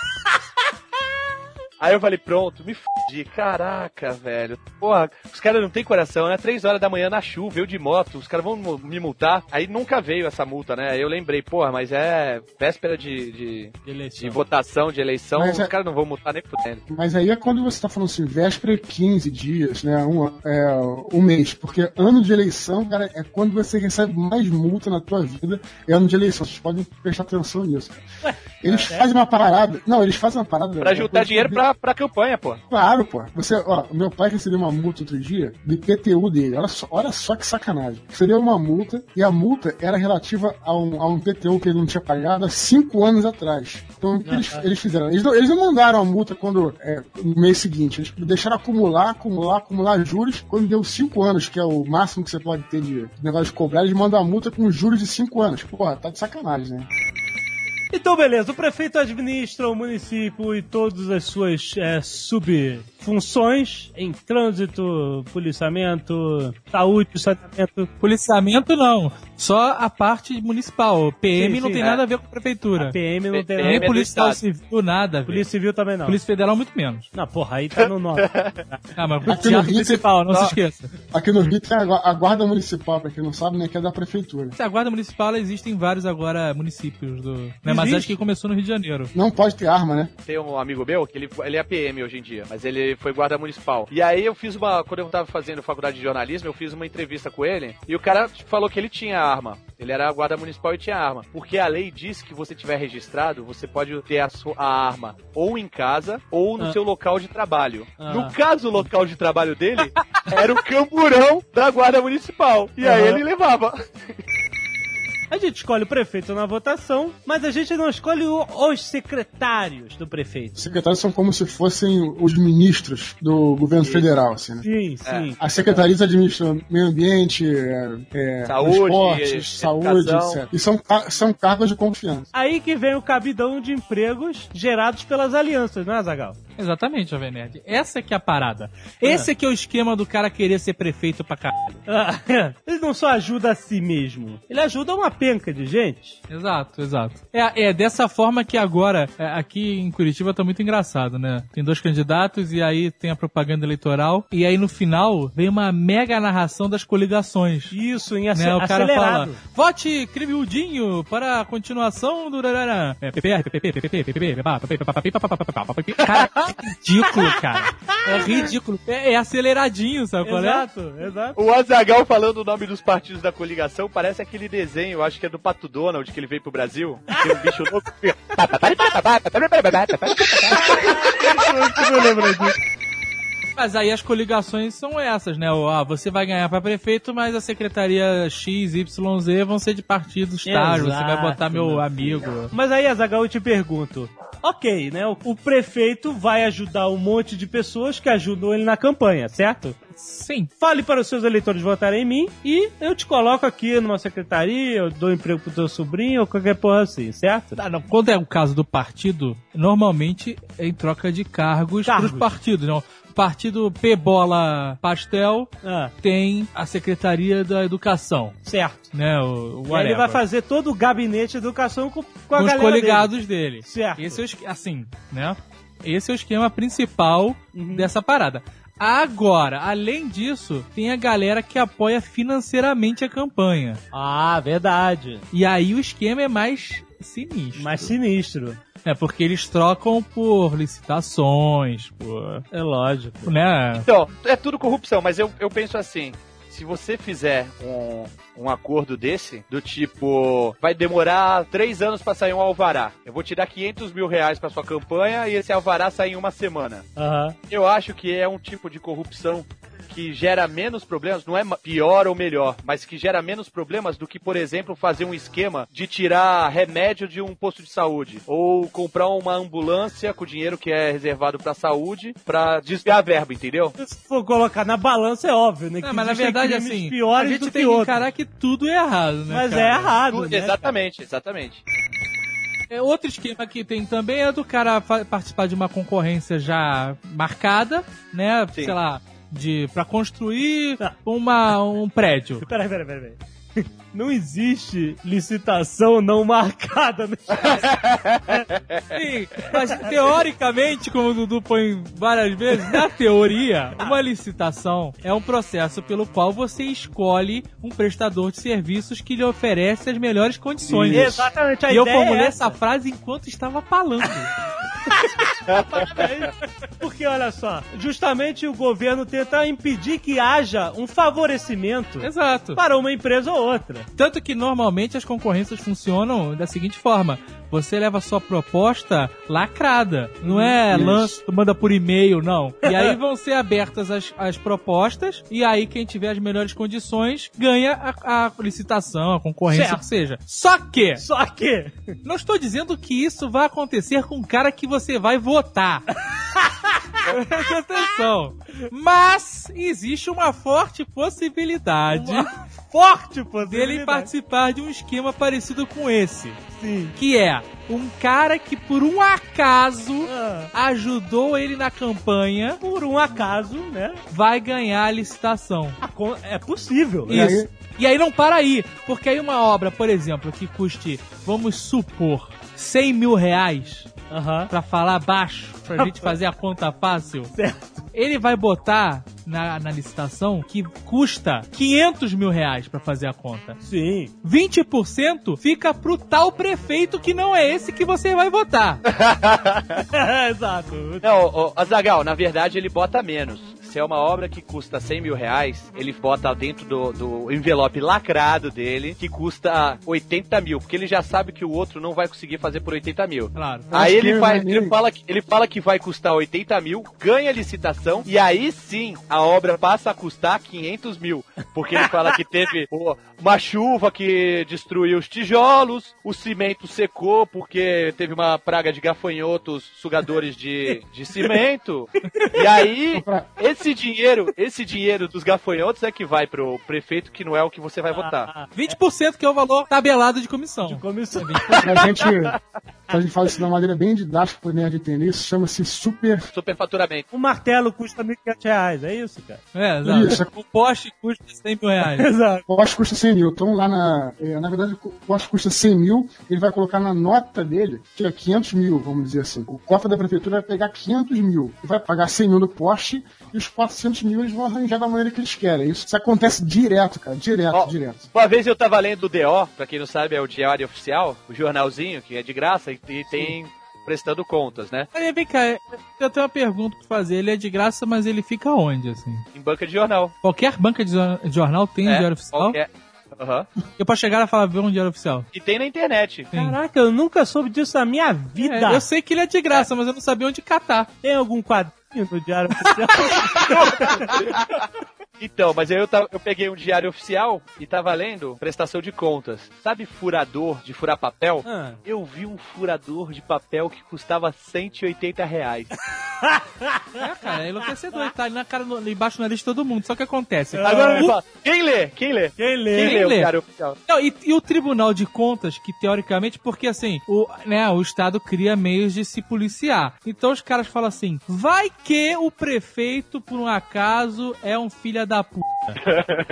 Aí eu falei, pronto, me fudi. Caraca, velho. Porra, os caras não têm coração, né? Três horas da manhã na chuva, eu de moto, os caras vão me multar. Aí nunca veio essa multa, né? Aí eu lembrei, porra, mas é véspera de, de, De eleição. de votação, de eleição, Mas os é- caras não vão multar nem fudendo. Mas aí é quando você tá falando assim, véspera e 15 dias, né? Um, é, um mês. Porque ano de eleição, cara, é quando você recebe mais multa na tua vida. É ano de eleição. Vocês podem prestar atenção nisso. cara. Eles fazem uma parada. Não, eles fazem uma parada. Pra juntar dinheiro pra, pra campanha, pô. Claro, pô. Você, ó, meu pai recebeu uma multa outro dia do IPTU dele. Olha só, olha só que sacanagem. Recebeu uma multa e a multa era relativa a um, a um IPTU que ele não tinha pagado há cinco anos atrás. Então, o que eles, eles fizeram? Eles não, eles não mandaram a multa quando, é, no mês seguinte. Eles deixaram acumular, acumular, acumular juros. Quando deu cinco anos, que é o máximo que você pode ter de negócio de cobrar, eles mandam a multa com juros de cinco anos. Porra, tá de sacanagem, né? Então, beleza. O prefeito administra o município e todas as suas é, subfunções em trânsito, policiamento, saúde, saneamento. Policiamento não. Só a parte municipal. PM Sim, não sim, tem é. nada a ver com a prefeitura. A PM não tem PM nada. Nem é do polícia civil, nada a ver. Polícia Civil também não. Polícia Federal, muito menos. Não, porra, aí tá no nome. Ah, mas Aqui no Rio, municipal, não você- se esqueça. Aqui no Rio tem a, a guarda municipal, pra quem não sabe, né? Que é da prefeitura. A guarda municipal ela existe em vários agora municípios do. Né, mas acho que começou no Rio de Janeiro. Não pode ter arma, né? Tem um amigo meu que ele, ele é PM hoje em dia, mas ele foi guarda municipal. E aí eu fiz uma. Quando eu tava fazendo faculdade de jornalismo, eu fiz uma entrevista com ele e o cara falou que ele tinha arma. Ele era guarda municipal e tinha arma. Porque a lei diz que você tiver registrado, você pode ter a, sua, a arma ou em casa ou no Ah. seu local de trabalho. Ah. No caso, o local de trabalho dele era o camburão da guarda municipal. E aí ele levava. A gente escolhe o prefeito na votação, mas a gente não escolhe o- os secretários do prefeito. Os secretários são como se fossem os ministros do governo federal, assim, né? Sim, sim. As secretarias administram meio ambiente, é, é, Saúde, transportes, educação. saúde, etc. E são, são cargos de confiança. Aí que vem o cabidão de empregos gerados pelas alianças, não é, Zagal? Exatamente, Jovem Nerd. Essa é que é a parada. Esse é que é o esquema do cara querer ser prefeito pra caralho. ele não só ajuda a si mesmo, ele ajuda uma penca de gente. Exato, exato. É, é dessa forma que agora, é, aqui em Curitiba tá muito engraçado, né? Tem dois candidatos e aí tem a propaganda eleitoral e aí no final vem uma mega narração das coligações. Isso, em ace Né, o cara acelerado. fala, vote Crivildinho para a continuação do... É. Cara, é ridículo, cara. É ridículo. É, é aceleradinho, sabe qual é? Exato, exato. O Azagal falando o nome dos partidos da coligação parece aquele desenho, acho que é do Pato Donald, que ele veio pro Brasil. Tem um bicho louco que fica... Mas aí as coligações são essas, né? O, Ah, você vai ganhar pra prefeito, mas a secretaria X, Y, Z vão ser de partidos tais. Você vai botar meu amigo. Mas aí, Azagal, eu te pergunto. Ok, né? O, o prefeito vai ajudar um monte de pessoas que ajudam ele na campanha, certo? Sim. Fale para os seus eleitores votarem em mim e eu te coloco aqui numa secretaria, eu dou emprego pro teu sobrinho ou qualquer porra assim, certo? Ah, não. Quando é o caso do partido, normalmente é em troca de cargos, Cargos. pros partidos. Não. Partido P Bola Pastel Ah, tem a Secretaria da Educação, certo. né? O, o E ele vai fazer todo o gabinete de educação com, com a com os coligados dele. Certo. Esse é o, assim, né? Esse é o esquema principal Uhum. dessa parada. Agora, além disso, tem a galera que apoia financeiramente a campanha. Ah, verdade. E aí o esquema é mais sinistro. Mais sinistro. É porque eles trocam por licitações, por. É lógico. né? Então, é tudo corrupção, mas eu, eu penso assim. Se você fizer um, um acordo desse, do tipo, vai demorar três anos pra sair um alvará. Eu vou te dar 500 mil reais pra sua campanha e esse alvará sai em uma semana. Aham. Eu acho que é um tipo de corrupção que gera menos problemas, não é pior ou melhor, mas que gera menos problemas do que, por exemplo, fazer um esquema de tirar remédio de um posto de saúde ou comprar uma ambulância com dinheiro que é reservado pra saúde pra desviar a verba, entendeu? Se for colocar na balança, é óbvio, né? Não, mas na verdade, assim, a gente do tem que encarar que tudo é errado, né? Mas cara? é errado, né? exatamente, exatamente. É, outro esquema que tem também é do cara participar de uma concorrência já marcada, né? Sim. Sei lá, de para construir Tá. uma, um prédio. Peraí, peraí, peraí. peraí. Não existe licitação não marcada no Sim, mas teoricamente, como o Dudu põe várias vezes, na teoria, uma licitação é um processo pelo qual você escolhe um prestador de serviços que lhe oferece as melhores condições. Exatamente, a E eu é formulei essa. essa frase enquanto estava falando. Porque olha só, justamente o governo tenta impedir que haja um favorecimento Exato. para uma empresa ou outra. Tanto que normalmente as concorrências funcionam da seguinte forma: você leva a sua proposta lacrada, não é Isso. lança, manda por e-mail, não. E aí vão ser abertas as, as propostas, e aí quem tiver as melhores condições ganha a, a licitação, a concorrência, Certo. que seja. Só que, Só que não estou dizendo que isso vai acontecer com o cara que você vai votar. Preste atenção. Mas existe uma forte possibilidade uma forte dele possibilidade. participar de um esquema parecido com esse. Sim. Que é um cara que por um acaso Ah, ajudou ele na campanha, por um acaso, né? vai ganhar a licitação. a con- É possível. E aí- Isso. E aí não para aí, porque aí uma obra, por exemplo, que custe, vamos supor, 100 mil reais, Aham. pra falar baixo, pra gente fazer a conta fácil, Certo. ele vai botar na, na licitação que custa 500 mil reais pra fazer a conta. Sim. 20% fica pro tal prefeito que não é esse que você vai votar. Exato. Não, ô, Azagal, na verdade ele bota menos. Se é uma obra que custa 100 mil reais, ele bota dentro do, do envelope lacrado dele, que custa 80 mil, porque ele já sabe que o outro não vai conseguir fazer por 80 mil. Claro. Aí ele, é ele, fala que, ele fala que vai custar 80 mil, ganha a licitação, e aí sim a obra passa a custar 500 mil. Porque ele fala que teve uma chuva que destruiu os tijolos, o cimento secou porque teve uma praga de gafanhotos sugadores de, de cimento. E aí, esse dinheiro, esse dinheiro dos gafanhotos é que vai pro prefeito, que não é o que você vai votar. Ah, 20% que é o valor tabelado de comissão. de comissão. A gente, a gente fala isso de uma maneira bem didática pro nerd entender. Isso chama-se super. Superfaturamento. Um martelo custa 1.500 reais, é isso, cara? É, exato. Isso. O poste custa 100 mil reais. Exato. O poste custa 100 mil. Então lá na. é, na verdade, o poste custa 100 mil. Ele vai colocar na nota dele, que é 500 mil, vamos dizer assim. O cofre da prefeitura vai pegar 500 mil. E vai pagar 100 mil no poste. E os 400 mil eles vão arranjar da maneira que eles querem. Isso, isso acontece direto, cara. Direto, Ó, direto. Uma vez eu tava lendo o DO, pra quem não sabe é o Diário Oficial, o jornalzinho, que é de graça e, e tem prestando contas, né? Olha, vem cá, eu tenho uma pergunta pra fazer. Ele é de graça, mas ele fica onde, assim? Em banca de jornal. Qualquer banca de jornal tem um É, diário oficial? qualquer- Aham. Eu pra chegar lá falar, ver um diário oficial. E tem na internet. Sim. Caraca, eu nunca soube disso na minha vida. É, eu sei que ele é de graça, mas eu não sabia onde catar. Tem algum quadrinho no Diário Oficial? Então, mas aí eu, eu peguei um diário oficial e tava lendo prestação de contas. Sabe furador de furar papel? Ah. Eu vi um furador de papel que custava 180 reais. É, cara, é enlouquecedor. Tá ali na cara, no, embaixo na lista de todo mundo. Só que acontece. Agora o, fala, quem lê? Quem lê? Quem lê? Quem lê Quem o lê? diário oficial? Não, e, e o Tribunal de Contas, que teoricamente, porque assim, o, né, o Estado cria meios de se policiar. Então os caras falam assim: vai que o prefeito, por um acaso, é um filho da puta.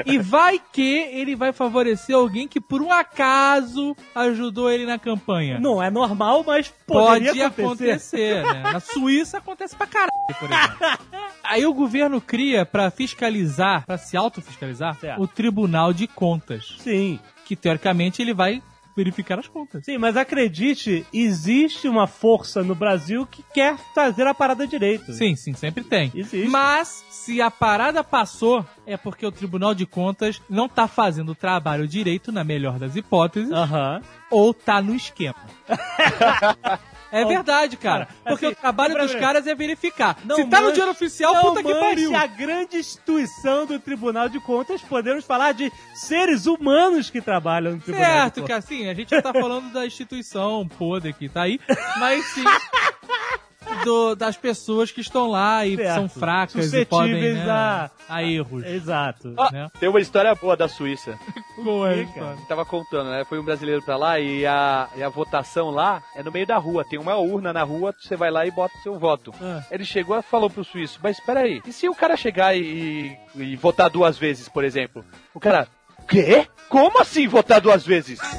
e vai que ele vai favorecer alguém que, por um acaso, ajudou ele na campanha. Não é normal, mas Pode poderia acontecer, né? Na Suíça acontece pra caralho, por exemplo. Aí o governo cria pra fiscalizar, pra se autofiscalizar, o Tribunal de Contas, Sim. que teoricamente ele vai verificar as contas. Sim, mas acredite, existe uma força no Brasil que quer fazer a parada direito. Sim, sim, sempre tem. Existe. Mas se a parada passou, é porque o Tribunal de Contas não tá fazendo o trabalho direito, na melhor das hipóteses, Aham. ou tá no esquema. É verdade, cara. Cara, Porque assim, o trabalho dos caras é verificar. Não Se tá no manche- dinheiro oficial, não puta que pariu. a grande instituição do Tribunal de Contas, podemos falar de seres humanos que trabalham no Tribunal de Certo, que assim, a gente não tá falando da instituição podre que tá aí, mas sim do- das pessoas que estão lá e Certo. são fracas e podem Suscetíveis né, a- a erros. Exato. Ah, Né? Tem uma história boa da Suíça. Como é, cara? Tava contando, né? Foi um brasileiro pra lá e a, e a votação lá é no meio da rua. Tem uma urna na rua, você vai lá e bota o seu voto. Ah. Ele chegou e falou pro suíço, mas espera aí, e se o cara chegar e, e votar duas vezes, por exemplo? O cara, Quê? Como assim votar duas vezes?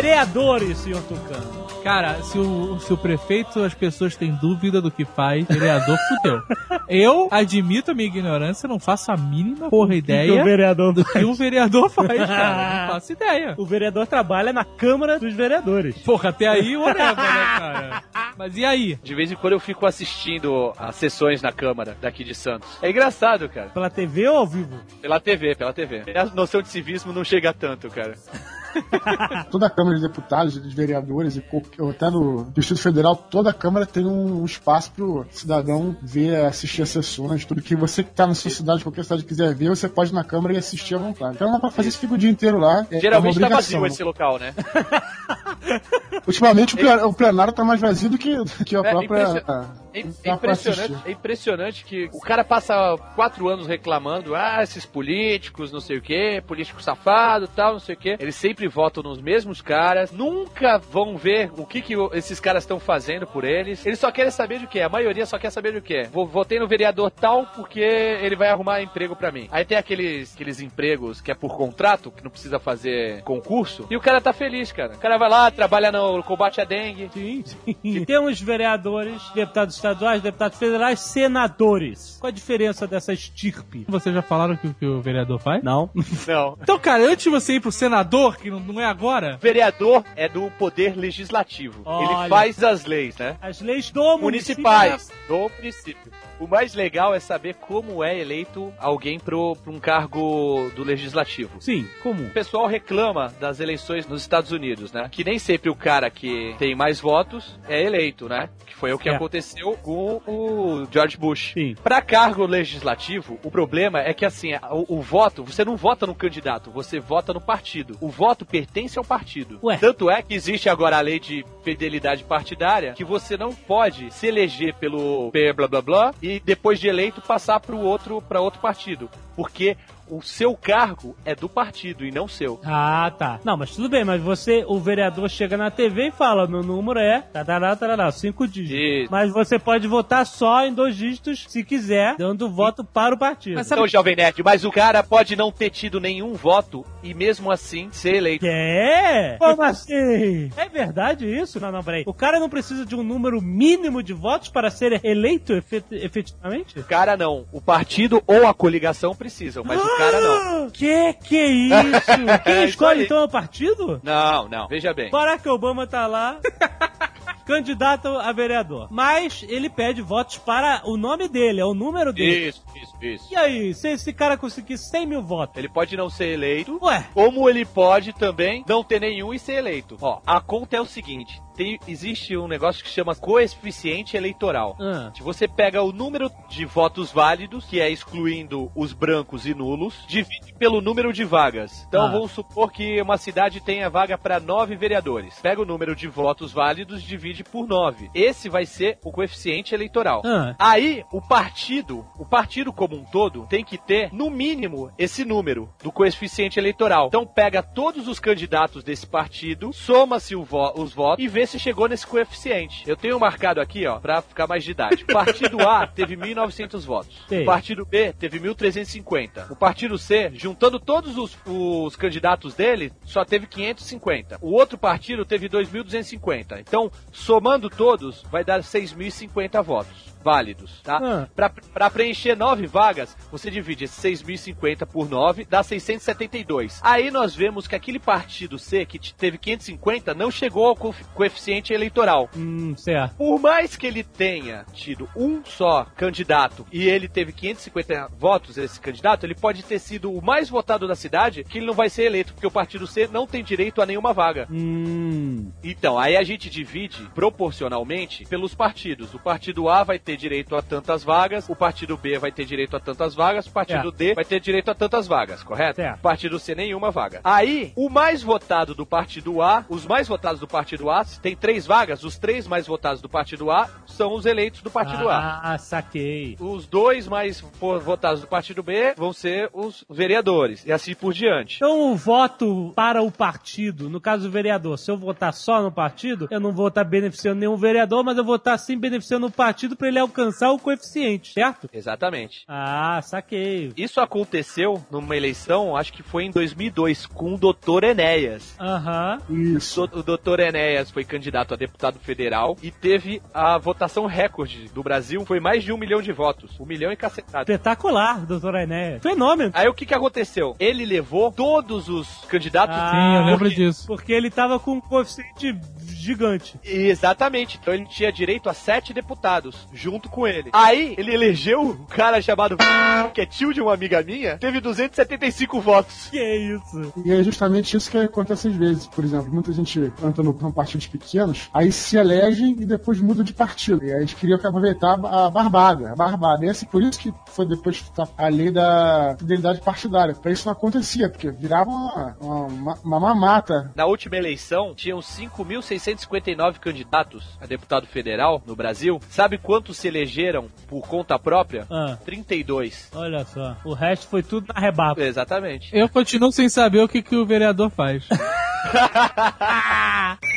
vereadores, senhor Tucano. Cara, se o, se o prefeito, as pessoas têm dúvida do que faz, vereador fudeu. Eu admito a minha ignorância, não faço a mínima porra que o ideia vereador do que um vereador faz, cara. Não faço ideia. O vereador trabalha na Câmara dos Vereadores. Porra, até aí o né, cara? Mas e aí? De vez em quando eu fico assistindo as sessões na Câmara daqui de Santos. É engraçado, cara. Pela TV ou ao vivo? Pela TV, pela TV. A noção de civismo não chega tanto, cara. Toda a Câmara de Deputados, de vereadores e até no Distrito Federal, toda a Câmara tem um espaço pro cidadão ver, assistir as sessões, tudo que você que tá na sua cidade, qualquer cidade quiser ver, você pode ir na Câmara e assistir à vontade. Então dá pra fazer isso fica o dia inteiro lá. É, Geralmente é tá vazio esse local, né? Ultimamente o plenário, o plenário tá mais vazio do que, que a É, própria. impression- É, é impressionante, é impressionante que o cara passa quatro anos reclamando, ah, esses políticos, não sei o que, político safado, tal, não sei o que. Eles sempre votam nos mesmos caras, nunca vão ver o que, que esses caras estão fazendo por eles. Eles só querem saber do que. A maioria só quer saber do que. Votei no vereador tal porque ele vai arrumar emprego pra mim. Aí tem aqueles, aqueles empregos que é por contrato, que não precisa fazer concurso, e o cara tá feliz, cara. O cara vai lá, trabalha no combate à dengue. Sim, sim. E temos vereadores, deputados estaduais, deputados federais, senadores. Qual a diferença dessa estirpe? Vocês já falaram que, o que o vereador faz? Não. Não. Então, cara, antes de você ir pro senador, que não, não é agora, vereador é do poder legislativo. Olha. Ele faz as leis, né? As leis do município. Municipais, do município. O mais legal é saber como é eleito alguém pro, pra um cargo do legislativo. Sim, comum. O pessoal reclama das eleições nos Estados Unidos, né? Que nem sempre o cara que tem mais votos é eleito, né? Que foi o que É. aconteceu com o George Bush. Sim. Pra cargo legislativo, o problema é que assim, o, o voto, você não vota no candidato, você vota no partido. O voto pertence ao partido. Ué. Tanto é que existe agora a lei de fidelidade partidária que você não pode se eleger pelo blá blá blá e depois de eleito passar para outro para outro partido, porque o seu cargo é do partido e não seu. Ah, tá. Não, mas tudo bem, mas você, o vereador chega na TV e fala, meu número é tarará, tarará, cinco dígitos. Isso. Mas você pode votar só em dois dígitos, se quiser, dando voto para o partido. Mas sabe- Então, Jovem Nerd, mas o cara pode não ter tido nenhum voto e mesmo assim ser eleito. É? Como assim? É verdade isso? Não, não, peraí. O cara não precisa de um número mínimo de votos para ser eleito efet- efetivamente? O cara não. O partido ou a coligação precisam, mas o cara não. Ah, Que que é isso? Quem É escolhe então é o partido? Não, não. Veja bem. Barack Obama tá lá, candidato a vereador. Mas ele pede votos para o nome dele, é o número dele. Isso, isso, isso. E aí, se esse cara conseguir 100 mil votos? Ele pode não ser eleito, Ué, como ele pode também não ter nenhum e ser eleito. Ó, a conta é o seguinte: tem, existe um negócio que chama coeficiente eleitoral. Ah. Se você pega o número de votos válidos, que é excluindo os brancos e nulos, divide pelo número de vagas. Então Ah. vamos supor que uma cidade tenha vaga para nove vereadores. Pega o número de votos válidos, divide por nove. Esse vai ser o coeficiente eleitoral. Ah. Aí, o partido, o partido como um todo, tem que ter, no mínimo, esse número do coeficiente eleitoral. Então, pega todos os candidatos desse partido, soma-se vo- os votos e vê se chegou nesse coeficiente. Eu tenho marcado aqui, ó, pra ficar mais didático. O partido A teve 1.900 votos. Sei. O partido B teve 1.350. O partido C, juntando todos os, os candidatos dele, só teve 550. O outro partido teve 2.250. Então, somando todos, vai dar 6.050 votos válidos, tá? Ah. Pra, pra preencher nove vagas, você divide esses 6.050 por 9, dá 672. Aí nós vemos que aquele partido C, que teve 550, não chegou ao co- coeficiente eleitoral. hum, certo. Por mais que ele tenha tido um só candidato e ele teve 550 votos, esse candidato, ele pode ter sido o mais votado da cidade, que ele não vai ser eleito, porque o partido C não tem direito a nenhuma vaga. Hum, Então, aí a gente divide proporcionalmente pelos partidos. O partido A vai ter direito a tantas vagas, o partido B vai ter direito a tantas vagas, o partido Certo. D vai ter direito a tantas vagas, correto? O partido C nenhuma vaga. Aí, o mais votado do partido A, os mais votados do partido A tem três vagas, os três mais votados do partido A são os eleitos do partido A. Ah, saquei. Os dois mais votados do partido B vão ser os vereadores, e assim por diante. Então o voto para o partido, no caso do vereador, se eu votar só no partido, eu não vou estar beneficiando nenhum vereador, mas eu vou estar sim beneficiando o partido para ele alcançar o coeficiente, certo? Exatamente. Ah, saquei. Isso aconteceu numa eleição, acho que foi em 2002, com o Dr. Enéas. Aham. Isso. O Dr. Enéas foi candidato a deputado federal e teve a votação recorde do Brasil, foi mais de um milhão de votos. Um milhão e cacetado. Espetacular, doutor Enéas. Fenômeno. Aí o que que aconteceu? Ele levou todos os candidatos. Ah, Sim, eu lembro porque- disso. Porque ele tava com um coeficiente gigante. Exatamente. Então ele tinha direito a sete deputados junto com ele. Aí ele elegeu um cara chamado que é tio de uma amiga minha, teve 275 votos. Que isso? E é justamente isso que acontece às vezes. Por exemplo, muita gente entra no, são partidos pequenos, aí se elegem e depois muda de partido. E aí eles queriam aproveitar a barbada. A barbada. E é assim, por isso que foi depois a lei da fidelidade partidária. Pra isso não acontecia, porque virava uma, uma, uma mamata. Na última eleição, tinham 5.659 candidatos a deputado federal no Brasil. Sabe quantos se elegeram por conta própria? Ah, 32. olha só. O resto foi tudo na rebaba. Exatamente. Eu continuo sem saber o que, que o vereador faz.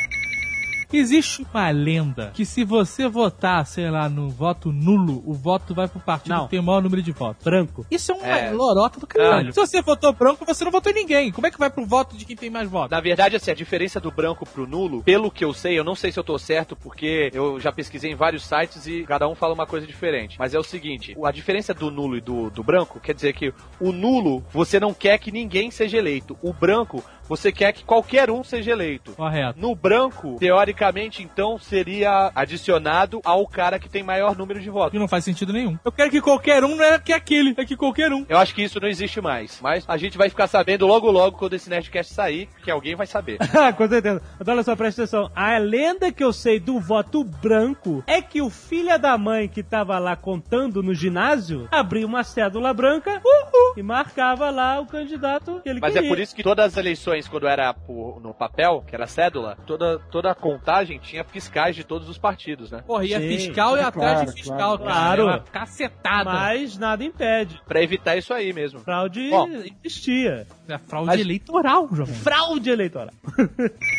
Existe uma lenda que se você votar, sei lá, no voto nulo, o voto vai pro partido Não. que tem o maior número de votos. Branco. Isso é uma É. lorota do caralho. Não. Se você votou branco, você não votou em ninguém. Como é que vai pro voto de quem tem mais votos? Na verdade, assim, a diferença do branco pro nulo, pelo que eu sei, eu não sei se eu tô certo, porque eu já pesquisei em vários sites e cada um fala uma coisa diferente. Mas é o seguinte, a diferença do nulo e do, do branco quer dizer que o nulo, você não quer que ninguém seja eleito. O branco, você quer que qualquer um seja eleito. Correto. No branco, teoricamente, então, seria adicionado ao cara que tem maior número de votos. Que não faz sentido nenhum. Eu quero que qualquer um não é que aquele, é que qualquer um. Eu acho que isso não existe mais. Mas a gente vai ficar sabendo logo logo quando esse Nerdcast sair, que alguém vai saber. Ah, com certeza. Então, olha só, presta atenção. A lenda que eu sei do voto branco é que o filho da mãe que tava lá contando no ginásio abria uma cédula branca uhul, e marcava lá o candidato que ele Mas queria. é por isso que todas as eleições, quando era por- no papel, que era cédula, toda, toda a contagem tinha fiscais de todos os partidos, né? Porra, e a Sim, fiscal e claro, atrás de fiscal, claro. Claro. É cacetada. Mas nada impede. Pra evitar isso aí mesmo. Fraude Bom. existia. É fraude Mas- eleitoral, jovem. Fraude eleitoral.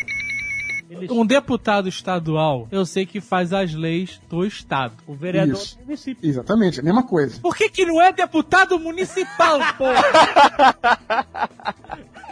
Um deputado estadual, eu sei que faz as leis do estado. O vereador Isso. do município. Exatamente, a mesma coisa. Por que que não é deputado municipal, porra?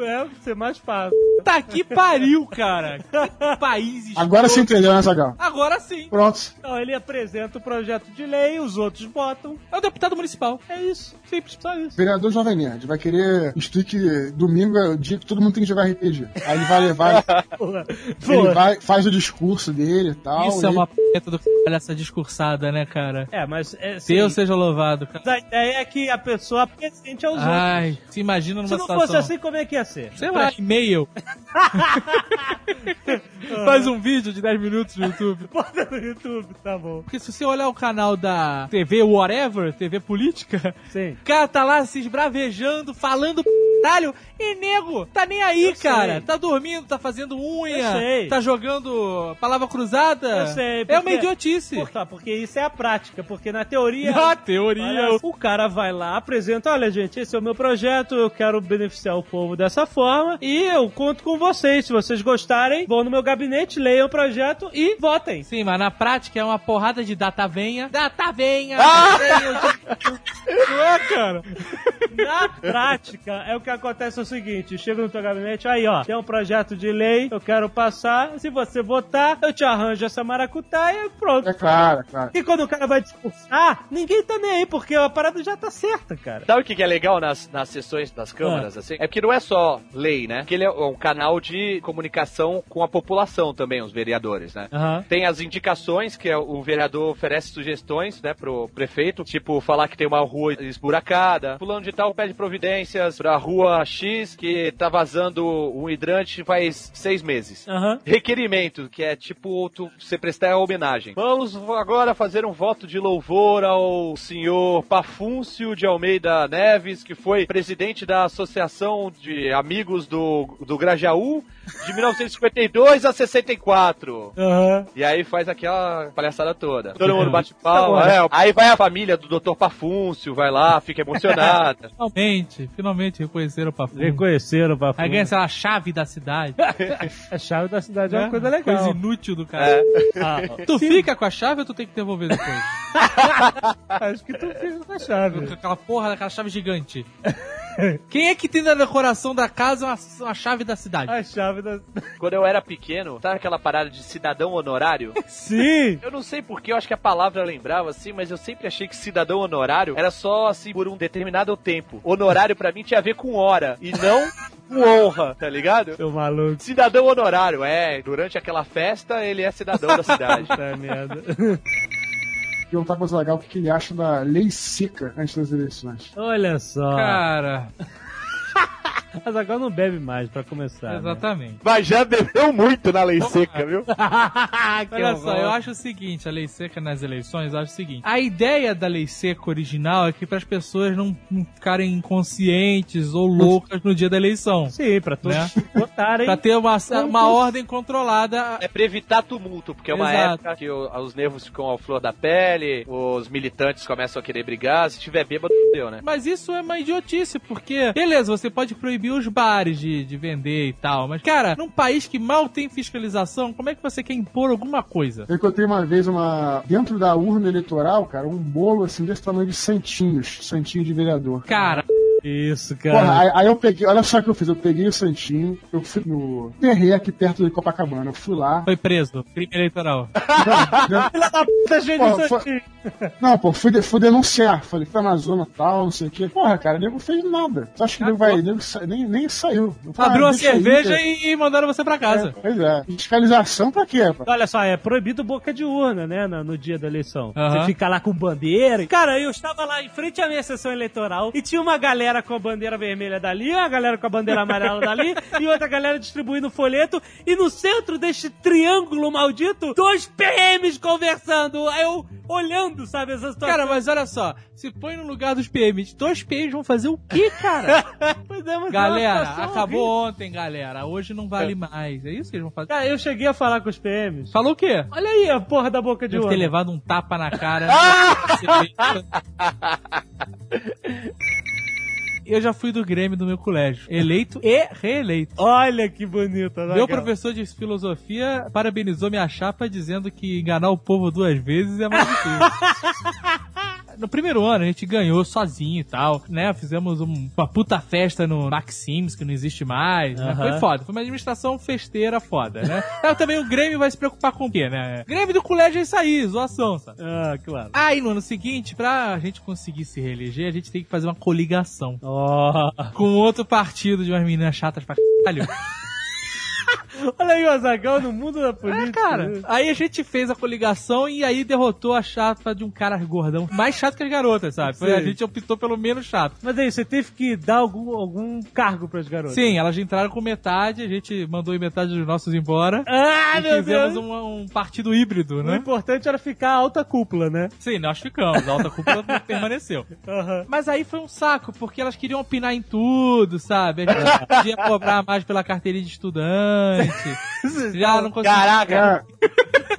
É, ser mais fácil. Tá que pariu, cara. Que país Agora você escroto. entendeu, né, Zagal? Agora sim. Pronto. Então ele apresenta o projeto de lei, os outros votam. É o deputado municipal. É isso. Simples, só isso. Vereador Jovem Nerd vai querer instituir que domingo é o dia que todo mundo tem que jogar RPG. Aí ele vai levar, Porra. ele Porra. vai, faz o discurso dele e tal. Isso e é uma p*** do essa discursada, né, cara? É, mas é, assim, Deus seja louvado, cara. a ideia é que a pessoa apresente aos outros. Ai, se imagina numa Se não situação... fosse assim, como é que ia ser? Sei lá, e-mail. Faz um vídeo de 10 minutos no YouTube. Bota no YouTube, tá bom. Porque se você olhar o canal da TV Whatever, TV Política, Sim. o cara tá lá se esbravejando, falando p... caralho, e nego, tá nem aí, Eu cara. sei. Tá dormindo, tá fazendo unha, tá jogando palavra cruzada. Eu sei, É porque- uma idiotice. Por quê? Porque isso é a prática, porque na teoria... Na teoria, Olha, o cara vai lá, apresenta, olha gente, esse é o meu projeto, eu quero beneficiar o povo dessa forma e eu conto com vocês. Se vocês gostarem, vão no meu gabinete, leiam o projeto e votem. Sim, mas na prática é uma porrada de data venha. Data venha! Ah! Não é, cara? Na prática, é o que acontece é o seguinte: chega no teu gabinete, aí ó, tem um projeto de lei, eu quero passar. Se você votar, eu te arranjo essa maracutaia e pronto. É claro, é claro. E quando o cara vai discursar, ninguém tá nem aí, porque a parada já tá certa, cara. Sabe o que que é legal nas, nas sessões das câmaras, assim? É porque não é só lei, né? Porque ele é um canal de comunicação com a população também, os vereadores, né? Aham. Tem as indicações, que é o vereador oferece sugestões, né, pro prefeito, tipo, falar que tem uma rua esburacada, fulano de tal pede providências pra rua rua X que tá vazando um hidrante faz seis meses. Aham. Requerimento, que é tipo tu, você prestar homenagem. Vamos agora fazer um voto de louvor ao senhor Pafúncio de Almeida Neves, que foi presidente da Associação de Amigos do, do Grajaú de 1952 a 64. Aham. E aí faz aquela palhaçada toda. Todo mundo bate palma. é. Aí vai a família do Dr. Pafúncio, vai lá, fica emocionada. Finalmente, finalmente reconheceram o Pafu. Reconheceram o papo. Aí ganha, sei lá, a chave da cidade. A chave da cidade é uma né? coisa legal. Coisa inútil do cara. É. Ah, Tu fica com a chave ou tu tem que devolver depois? acho que tu fica com a chave. Com aquela porra daquela chave gigante. Quem é que tem na decoração da casa uma, uma chave da cidade? A chave da. Quando eu era pequeno, sabe aquela parada de cidadão honorário? Sim! Eu não sei porque, eu acho que a palavra lembrava assim, mas eu sempre achei que cidadão honorário era só assim por um determinado tempo. Honorário pra mim tinha a ver com hora e não com honra, tá ligado? Seu maluco. Cidadão honorário, é. Durante aquela festa, ele é cidadão da cidade. Puta merda. Perguntar pra Zagal o que que ele acha da lei seca antes das eleições. Olha só. Cara, Mas agora não bebe mais, pra começar. né? exatamente. Mas já bebeu muito na lei seca, viu? Que Olha só, horror. eu acho o seguinte, a lei seca nas eleições, eu acho o seguinte. A ideia da lei seca original é que para as pessoas não, não ficarem inconscientes ou loucas no dia da eleição. Sim, pra todos Né? votarem. Pra ter uma, uma ordem controlada. É pra evitar tumulto, porque é uma Exato. época que os nervos ficam ao flor da pele, os militantes começam a querer brigar, se tiver bêbado, deu, né? Mas isso é uma idiotice, porque, beleza, você pode proibir os bares de, de vender e tal, mas, cara, num país que mal tem fiscalização, como é que você quer impor alguma coisa? Eu encontrei uma vez uma. Dentro da urna eleitoral, cara, um bolo assim desse tamanho de santinhos. Santinho de vereador. Cara, Isso, Porra, cara. aí, aí eu peguei, olha só o que eu fiz, eu peguei o Santinho, eu fui no terrei aqui perto de Copacabana, eu fui lá. foi preso, crime eleitoral. Tá cheio Pô, de foi- santinho. Não, pô, fui, de- fui denunciar, falei, foi na zona tal, não sei o quê. Porra, cara, o nego fez nada. Tu acha que nego vai, nego sa- nem, nem saiu. Falei, Abriu ah, uma aí, cerveja cara. e, e mandaram você pra casa. É, pois é. Fiscalização pra quê, pô? Olha só, é proibido boca de urna, né, no, no dia da eleição. Você fica lá com bandeira. Cara, eu estava lá em frente à minha sessão eleitoral e tinha uma galera com a bandeira vermelha dali, uma galera com a bandeira amarela dali e outra galera distribuindo folheto. E no centro deste triângulo maldito, dois PMs conversando. Eu olhando, sabe, essa situação. Cara, mas olha só, se põe no lugar dos PMs, dois PMs vão fazer o quê, cara? Pois é, mas é galera, situação acabou horrível. ontem, galera. Hoje não vale mais. É isso que eles vão fazer. Cara, eu cheguei a falar com os PMs. Falou o quê? Olha aí a porra da boca de Deve urna. ter levado um tapa na cara. Eu já fui do Grêmio do meu colégio. Eleito e reeleito. Olha que bonito. Meu professor de filosofia parabenizou minha chapa dizendo que enganar o povo duas vezes é mais difícil. No primeiro ano a gente ganhou sozinho e tal, né? Fizemos um- uma puta festa no Maxims, que não existe mais. né? Foi foda. Foi uma administração festeira foda, né? Aí também o Grêmio vai se preocupar com o quê, né? Grêmio do colégio é isso aí, zoação, sabe? Ah, claro. Aí no ano seguinte, pra gente conseguir se reeleger, a gente tem que fazer uma coligação Ó. com outro partido de umas meninas chatas pra caralho. Olha aí o Azagal no mundo da É, política. cara. né? Aí a gente fez a coligação e aí derrotou a chapa de um cara gordão. Mais chato que as garotas, sabe? Foi, a gente optou pelo menos chato. Mas aí, você teve que dar algum, algum cargo pras garotas. Sim, elas entraram com metade, a gente mandou metade dos nossos embora. Ah, e meu fizemos Deus. um, um partido híbrido, O né? importante era ficar a alta cúpula, né? Sim, nós ficamos. A alta cúpula permaneceu. Aham. Mas aí foi um saco, porque elas queriam opinar em tudo, sabe? A gente podia cobrar mais pela carteirinha de estudante. Já não. Caraca!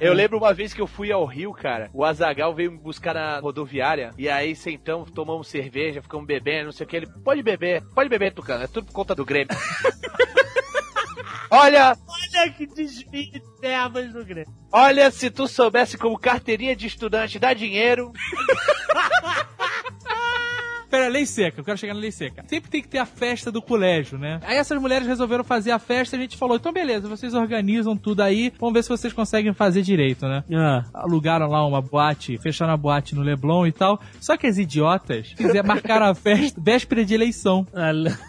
É, Eu lembro uma vez que eu fui ao Rio, cara. O Azagal veio me buscar na rodoviária. E aí sentamos, tomamos cerveja, ficamos bebendo, não sei o que. Ele, pode beber, pode beber, Tucano. É tudo por conta do Grêmio. olha, Olha que desvio de verbas do Grêmio. olha, se tu soubesse como carteirinha de estudante dá dinheiro. Pera, lei seca, eu quero chegar na lei seca. Sempre tem que ter a festa do colégio, né? Aí essas mulheres resolveram fazer a festa e a gente falou: então beleza, vocês organizam tudo aí, vamos ver se vocês conseguem fazer direito, né? Ah. Alugaram lá uma boate, fecharam a boate no Leblon e tal. Só que as idiotas fizeram, marcaram a festa véspera de eleição.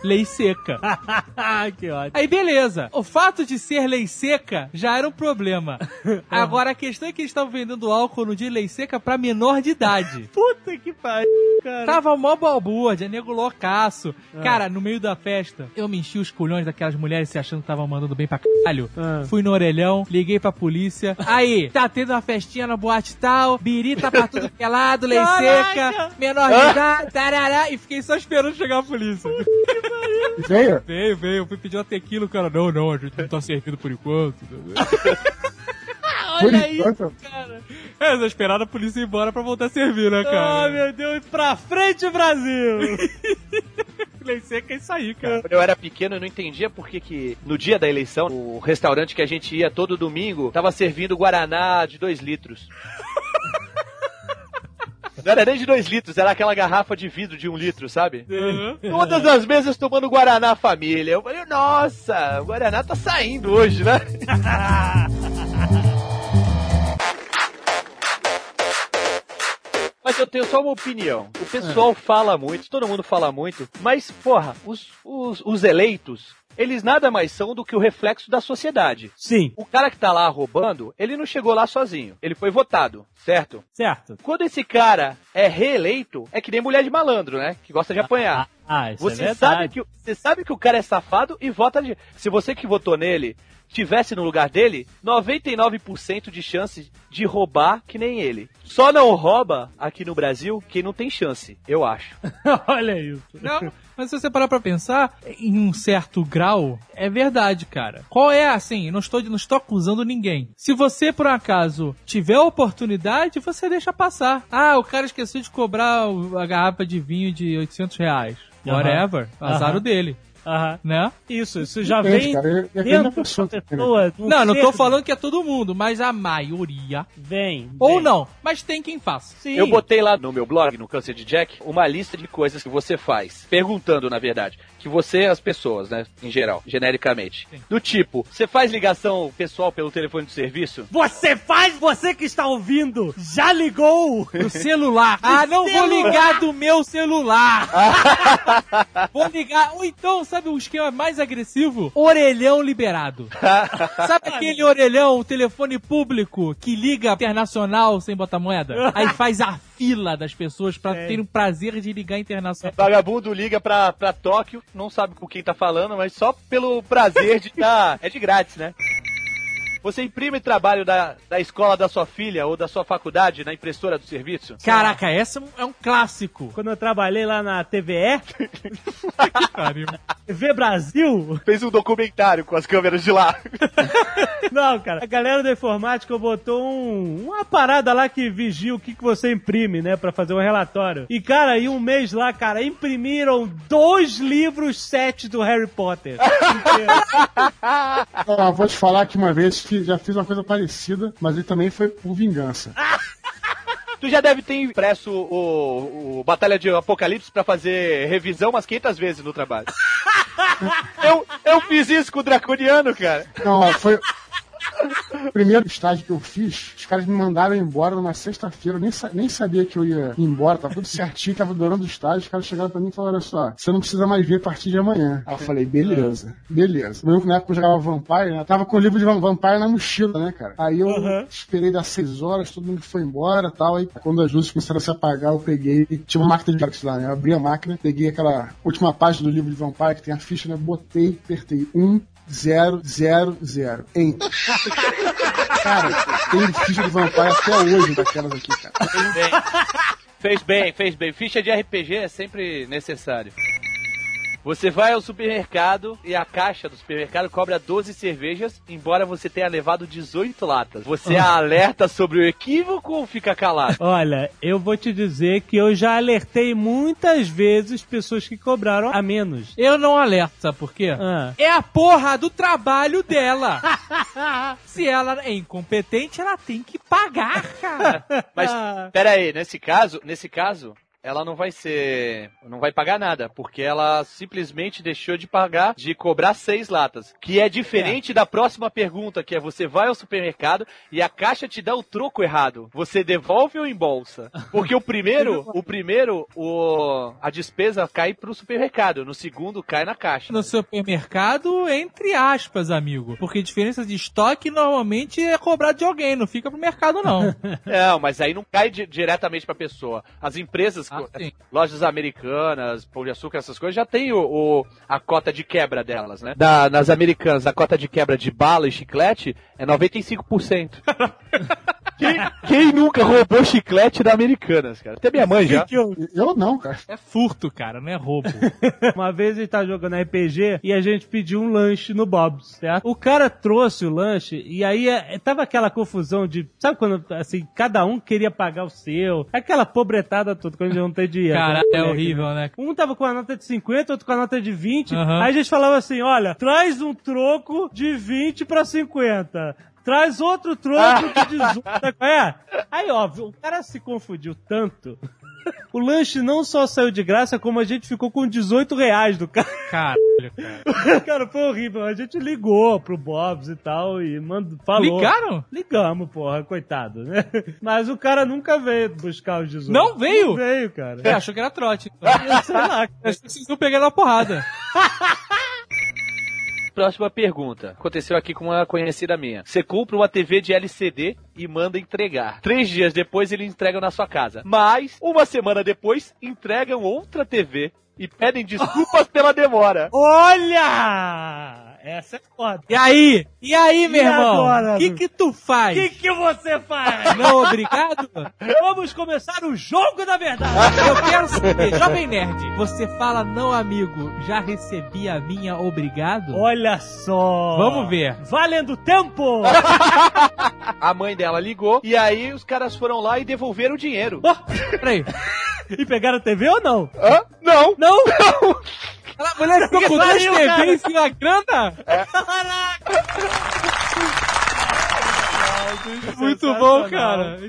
Lei seca. que ótimo. Aí beleza. O fato de ser lei seca já era um problema. Agora a questão é que eles estavam vendendo álcool no dia de lei seca pra menor de idade. Puta que pariu. Cara. Tava mó balbúrdia, nego loucaço. Cara, no meio da festa, eu me enchi os culhões daquelas mulheres se achando que estavam mandando bem pra caralho. Ah. Fui no orelhão, liguei pra polícia. Aí, tá tendo uma festinha na boate tal, birita pra tudo que é lado, lei seca, menor de idade, tarará, e fiquei só esperando chegar a polícia. Veio? Veio, veio, fui pedir uma tequila, cara, não, não, a gente não tá servindo por enquanto. Olha aí, enquanto. cara. É, esperar a polícia ir embora pra voltar a servir, né, cara? Ah, meu Deus, pra frente, Brasil! Lei seca é isso aí, cara. Quando eu era pequeno, eu não entendia por que, que no dia da eleição, o restaurante que a gente ia todo domingo tava servindo Guaraná de 2 litros. Não era nem de 2 litros, era aquela garrafa de vidro de 1 um litro, sabe? Todas as mesas tomando Guaraná família. Eu falei, nossa, o Guaraná tá saindo hoje, né? Mas eu tenho só uma opinião. O pessoal fala muito, todo mundo fala muito, mas, porra, os, os, os eleitos, eles nada mais são do que o reflexo da sociedade. Sim, O cara que tá lá roubando, ele não chegou lá sozinho. Ele foi votado, certo? certo. Quando esse cara é reeleito, é que nem mulher de malandro, né? Que gosta de apanhar. Ah, isso Você é sabe, verdade. que, o- você sabe que o cara é safado e vota de. Se você que votou nele tivesse no lugar dele, 99% de chance de roubar que nem ele. Só não rouba aqui no Brasil quem não tem chance, eu acho. Olha isso. Não, mas se você parar pra pensar, em um certo grau, é verdade, cara. Qual é, assim, não estou, não estou acusando ninguém. Se você, por acaso, tiver a oportunidade, você deixa passar. Ah, o cara esqueceu de cobrar a garrafa de vinho de 800 reais. Whatever. Azar Aham. o dele, Aham. né? Isso, isso já Depende, vem cara. É- dentro da da pessoa né? um Não, não tô ser- falando que é todo mundo, mas a maioria. Vem. Ou vem. não, mas tem quem faça. Sim. Eu botei lá no meu blog, no Câncer de Jack, uma lista de coisas que você faz. Perguntando, na verdade. Que você, as pessoas, né? Em geral, genericamente. Do tipo, você faz ligação pessoal pelo telefone de serviço? Você faz, você que está ouvindo, já ligou? No celular. Ah, não vou ligar do meu celular. vou ligar. Ou então, sabe o esquema mais agressivo? Orelhão liberado. Sabe aquele orelhão, o telefone público que liga internacional sem botar moeda? Aí faz a fila das pessoas pra Sei. terem o prazer de ligar internacional. Vagabundo liga pra, pra Tóquio, não sabe com quem tá falando, mas só pelo prazer de estar. é de grátis, né? Você imprime trabalho da, da escola da sua filha ou da sua faculdade na impressora do serviço? Caraca, essa é um- é um clássico. Quando eu trabalhei lá na TVE, Pariu. TV Brasil, Fez um documentário com as câmeras de lá. não, cara, a galera da informática botou um, uma parada lá que vigia o que, que você imprime, né, pra fazer um relatório. E, cara, aí um mês lá, cara, imprimiram dois livros sete do Harry Potter. Ah, vou te falar que uma vez que já fiz uma coisa parecida, mas ele também foi por vingança. Tu já deve ter impresso o, o Batalha de Apocalipse pra fazer revisão umas 500 vezes no trabalho. eu, eu fiz isso com o Draconiano, cara. Não, foi. O primeiro estágio que eu fiz, os caras me mandaram embora numa sexta-feira, nem, sa- nem sabia que eu ia ir embora, tava tudo certinho, tava durando o estágio, os caras chegaram pra mim e falaram, olha só, você não precisa mais vir a partir de amanhã. Aí eu falei, beleza, beleza. Eu, na época eu jogava Vampire, né? Tava com o livro de Vam- Vampire na mochila, né, cara? Aí eu Uhum. esperei das seis horas, todo mundo foi embora e tal, aí quando as luzes começaram a se apagar, eu peguei, tinha uma máquina de xerox lá, né? Eu abri a máquina, peguei aquela última página do livro de Vampire, que tem a ficha, né? Botei, apertei um, zero, zero, zero. Enter. Cara, tem ficha de Vampire até hoje daquelas aqui, cara. Fez bem, fez bem. Ficha de RPG é sempre necessário. Você vai ao supermercado e a caixa do supermercado cobra 12 cervejas, embora você tenha levado 18 latas. Você alerta sobre o equívoco ou fica calado? Olha, eu vou te dizer que eu já alertei muitas vezes pessoas que cobraram a menos. Eu não alerto, sabe por quê? Ah. É a porra do trabalho dela. Se ela é incompetente, ela tem que pagar, cara. Mas, Ah. pera aí, nesse caso, nesse caso, ela não vai ser, não vai pagar nada, porque ela simplesmente deixou de pagar, de cobrar seis latas, que é diferente da próxima pergunta, que é você vai ao supermercado e a caixa te dá o troco errado. Você devolve ou embolsa? Porque o primeiro, o primeiro, o, a despesa cai pro supermercado, no segundo cai na caixa. No supermercado, entre aspas, amigo. Porque diferença de estoque normalmente é cobrado de alguém, não fica pro mercado, não. Não, mas aí não cai di- diretamente pra pessoa. As empresas sim. lojas americanas, pão de açúcar, essas coisas, já tem o, o- a cota de quebra delas, né? Da- nas americanas, a cota de quebra de bala e chiclete é 95%. quem, quem nunca roubou chiclete da Americanas, cara? Até minha mãe já. Que eu- Eu não, cara. É furto, cara, não é roubo. Uma vez a gente tava jogando RPG e a gente pediu um lanche no Bob's, certo? O cara trouxe o lanche e aí é, tava aquela confusão de, sabe quando, assim, cada um queria pagar o seu, aquela pobretada toda quando a gente não tem dinheiro. Caralho, é Né? horrível, né? Um tava com a nota de 50, outro com a nota de 20. Aham. Aí a gente falava assim, olha, traz um troco de 20 pra 50. Traz outro troco de 18. sabe qual é? Aí, óbvio, o cara se confundiu tanto. O lanche não só saiu de graça, como a gente ficou com 18 reais do cara. Caralho, cara. Cara, foi horrível. A gente ligou pro Bob's e tal e mandou, falou. Ligaram? Ligamos, porra, coitado, né? Mas o cara nunca veio buscar os 18. Não veio? Não veio, cara. É, achou que era trote. Sei lá. Acho que vocês estão pegando a porrada. Próxima pergunta. Aconteceu aqui com uma conhecida minha. Você compra uma TV de LCD e manda entregar. Três dias depois eles entregam na sua casa. Mas, uma semana depois, entregam outra TV e pedem desculpas pela demora. Olha! Essa é foda. E aí? E aí, meu E irmão? agora, O que que tu faz? O que, que você faz? Não, obrigado? Vamos começar o jogo da verdade. Eu quero saber, Jovem Nerd, você fala não, amigo, já recebi a minha obrigado? Olha só. Vamos ver. Valendo tempo. A mãe dela ligou e aí os caras foram lá e devolveram o dinheiro. Peraí. e pegaram a TV ou não? Hã? Não! Não? A mulher ficou com duas pariu, cara. TVs e uma grana? Caraca! Muito bom, cara.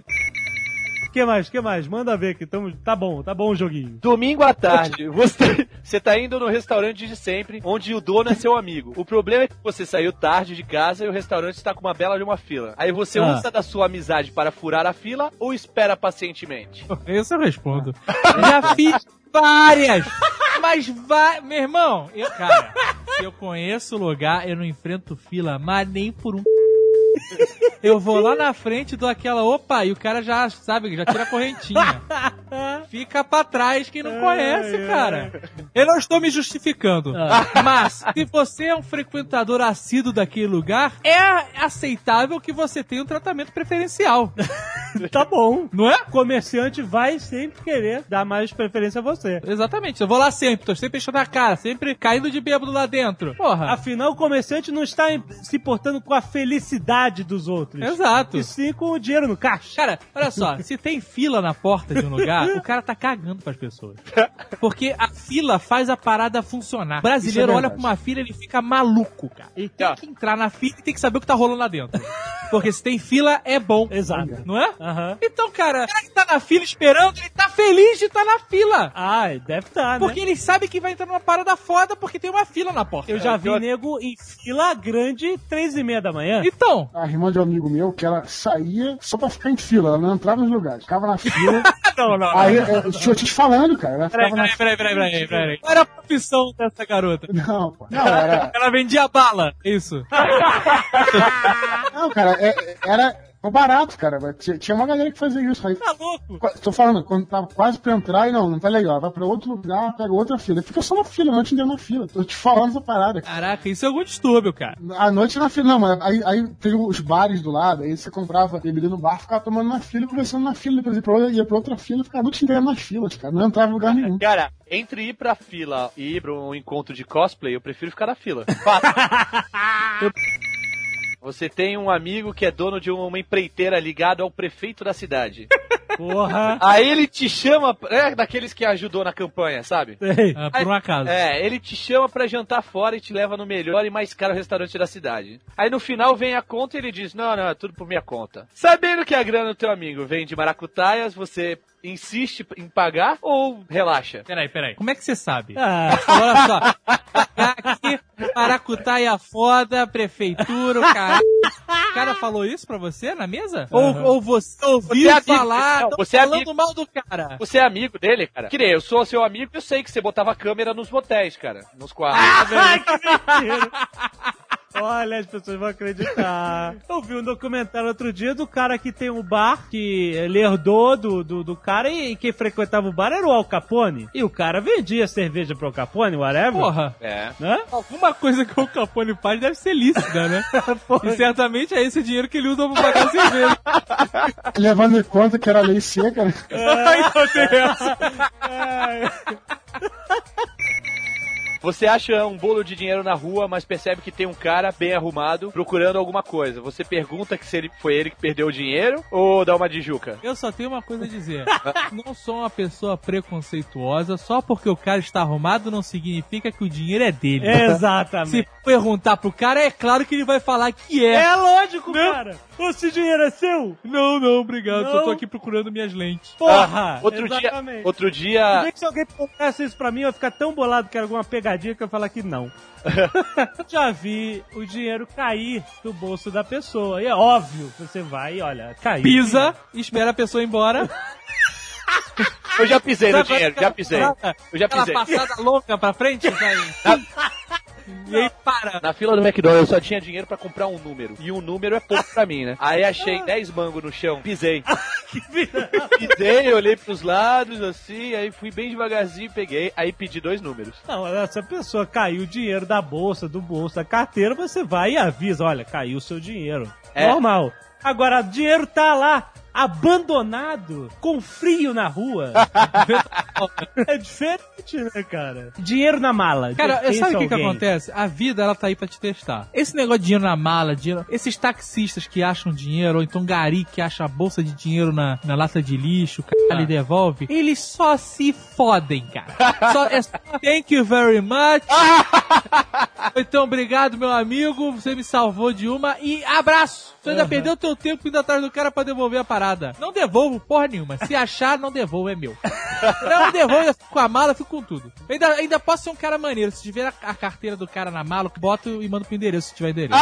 que mais? que mais? Manda ver que tamo... tá bom, tá bom o joguinho. Domingo à tarde, você, você tá indo no restaurante de sempre, onde o dono é seu amigo. O problema é que você saiu tarde de casa e o restaurante está com uma bela de uma fila. Aí você Ah. usa da sua amizade para furar a fila ou espera pacientemente? Esse eu respondo. Já fiz várias. Mas vai, meu irmão, eu, cara, se eu conheço o lugar, eu não enfrento fila, mas nem por um. Eu vou lá na frente, dou aquela opa, e o cara já sabe, já tira a correntinha. Fica pra trás quem não conhece, cara. Eu não estou me justificando. Mas, se você é um frequentador assíduo daquele lugar, é aceitável que você tenha um tratamento preferencial. Tá bom. Não é? O comerciante vai sempre querer dar mais preferência a você. Exatamente. Eu vou lá sempre, tô sempre enchendo a cara, sempre caindo de bêbado lá dentro. Porra. Afinal, o comerciante não está se importando com a felicidade dos outros. Exato. E sim com o dinheiro no caixa. Cara, olha só, se tem fila na porta de um lugar, o cara tá cagando pras pessoas. Porque a fila faz a parada funcionar. O brasileiro Isso é olha pra uma fila e ele fica maluco, cara. Ele tem que entrar na fila e tem que saber o que tá rolando lá dentro. Porque se tem fila, é bom. Exato. Não é? Aham. Então, cara, o cara que tá na fila esperando, ele tá feliz de estar na fila. Ah, deve estar, né? Porque ele sabe que vai entrar numa parada foda porque tem uma fila na porta. Eu já vi nego em fila grande três e meia da manhã. Então, A irmã de um amigo meu, que ela saía só pra ficar em fila, ela não entrava nos lugares, ficava na fila. não, não. aí, é, eu tô te falando, cara, ela Peraí, peraí, peraí, peraí, peraí, peraí. Qual era a profissão dessa garota? Não, pô. Não, era. Ela vendia bala, isso. Não, cara, é- era barato, cara. Tinha, uma galera que fazia isso. Aí, Tá louco? Tô falando, quando tava quase pra entrar, e não, não tá legal. Vai pra outro lugar, pega outra fila. Fica só na fila, a noite inteira na fila. Tô te falando essa parada. Caraca, isso é algum distúrbio, cara. A noite na fila, não, mas aí, aí tem os bares do lado, aí você comprava bebida no bar, ficava tomando na fila, conversando na fila, depois ia pra outra, ia pra outra fila, ficava a noite inteira nas filas, cara. Não entrava em lugar nenhum. Cara, entre ir pra fila e ir pra um encontro de cosplay, eu prefiro ficar na fila. Fato. Eu- Você tem um amigo que é dono de uma empreiteira ligado ao prefeito da cidade. Porra. Aí ele te chama, é daqueles que ajudou na campanha, sabe? Sei. Ah, por um acaso. É, ele te chama pra jantar fora e te leva no melhor e mais caro restaurante da cidade. Aí no final vem a conta e ele diz: Não, não, é tudo por minha conta. Sabendo que a grana do teu amigo vem de maracutaias, você insiste em pagar ou relaxa? Peraí, peraí. Como é que você sabe? Ah, Olha só. Aqui, Maracutaia foda, prefeitura, o cara. O cara falou isso pra você na mesa? Ou, ou você ouviu Você é falar, não, você é falando amigo. mal do cara? Você é amigo dele, cara? Que nem eu sou seu amigo, eu sei que você botava câmera nos motéis, cara. Nos quartos. Ai, que mentira. Olha, as pessoas vão acreditar. Eu vi um documentário outro dia do cara que tem um bar, que ele herdou do, do, do cara e quem frequentava o bar era o Al Capone. E o cara vendia cerveja pro Al Capone, whatever. Porra. É. Né? Alguma coisa que o Capone faz deve ser lícita, né? e certamente é esse dinheiro que ele usa pra pagar a cerveja. Levando em conta que era lei seca, né? então tem essa. Você acha um bolo de dinheiro na rua, mas percebe que tem um cara bem arrumado procurando alguma coisa. Você pergunta que se ele foi ele que perdeu o dinheiro ou dá uma de juca? Eu só tenho uma coisa a dizer. Não sou uma pessoa preconceituosa. Só porque o cara está arrumado não significa que o dinheiro é dele. Exatamente. Se perguntar pro cara, é claro que ele vai falar que é. É lógico, Né? cara. Esse dinheiro é seu? Não, não, obrigado. Não. Só tô aqui procurando minhas lentes. Porra! outro dia, exatamente. outro dia, Vê que se alguém perguntasse isso pra mim, eu ia ficar tão bolado que era alguma pegadinha que eu ia falar que não. Já vi o dinheiro cair do bolso da pessoa. E é óbvio que você vai e olha, caiu. Pisa, espera a pessoa ir embora. eu já pisei no dinheiro, aquela já pisei. passada- Eu já Aquela pisei. passada louca pra frente, vai. E aí para. Na fila do McDonald's eu só tinha dinheiro pra comprar um número. E um número é pouco pra mim, né? Aí achei 10 mangos no chão, pisei. pisei, olhei pros lados, assim, aí fui bem devagarzinho, peguei, aí pedi dois números. Não, se a pessoa caiu o dinheiro da bolsa, do bolso, da carteira, você vai e avisa, olha, caiu o seu dinheiro. É. Normal. Agora, o dinheiro tá lá, abandonado, com frio na rua. é diferente, né, cara? Dinheiro na mala. Cara, sabe o que, que alguém. acontece? A vida, ela tá aí pra te testar. Esse negócio de dinheiro na mala, dinheiro... Esses taxistas que acham dinheiro, ou então gari que acha a bolsa de dinheiro na, na lata de lixo, caralho, e devolve, eles só se fodem, cara. Só, é só thank you very much. Então, obrigado, meu amigo, você me salvou de uma e abraço. Você ainda perdeu teu tempo indo atrás do cara pra devolver a parada. Não devolvo porra nenhuma. Se achar, não devolvo, é meu. Não devolvo, eu fico com a mala, eu fico com tudo. Ainda, ainda posso ser um cara maneiro. Se tiver a, a carteira do cara na mala, boto e mando pro endereço se tiver endereço.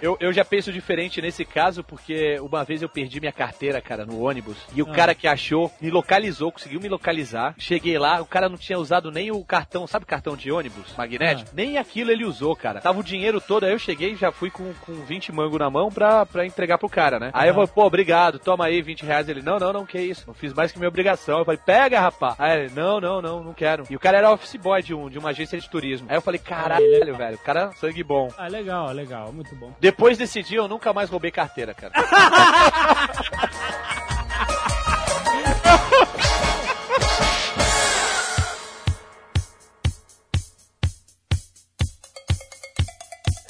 Eu, eu já penso diferente nesse caso, porque uma vez eu perdi minha carteira, cara, no ônibus. E o cara que achou me localizou, conseguiu me localizar. Cheguei lá, o cara não tinha usado nem o cartão, sabe cartão de ônibus magnético? Nem aquilo ele usou, cara. Tava o dinheiro todo, aí eu cheguei e já fui com, com 20 mango na mão pra, pra entregar pro cara, né? Aí eu falei, pô, obrigado, toma aí 20 reais. Ele, não, não, não, que isso. Não fiz mais que minha obrigação. Eu falei, pega, rapaz. Aí ele, não, não, não, não quero. E o cara era office boy de, um, de uma agência de turismo. Aí eu falei, caralho, velho, o cara sangue bom. Ah, legal, legal, muito bom. Depois desse dia eu nunca mais roubei carteira, cara.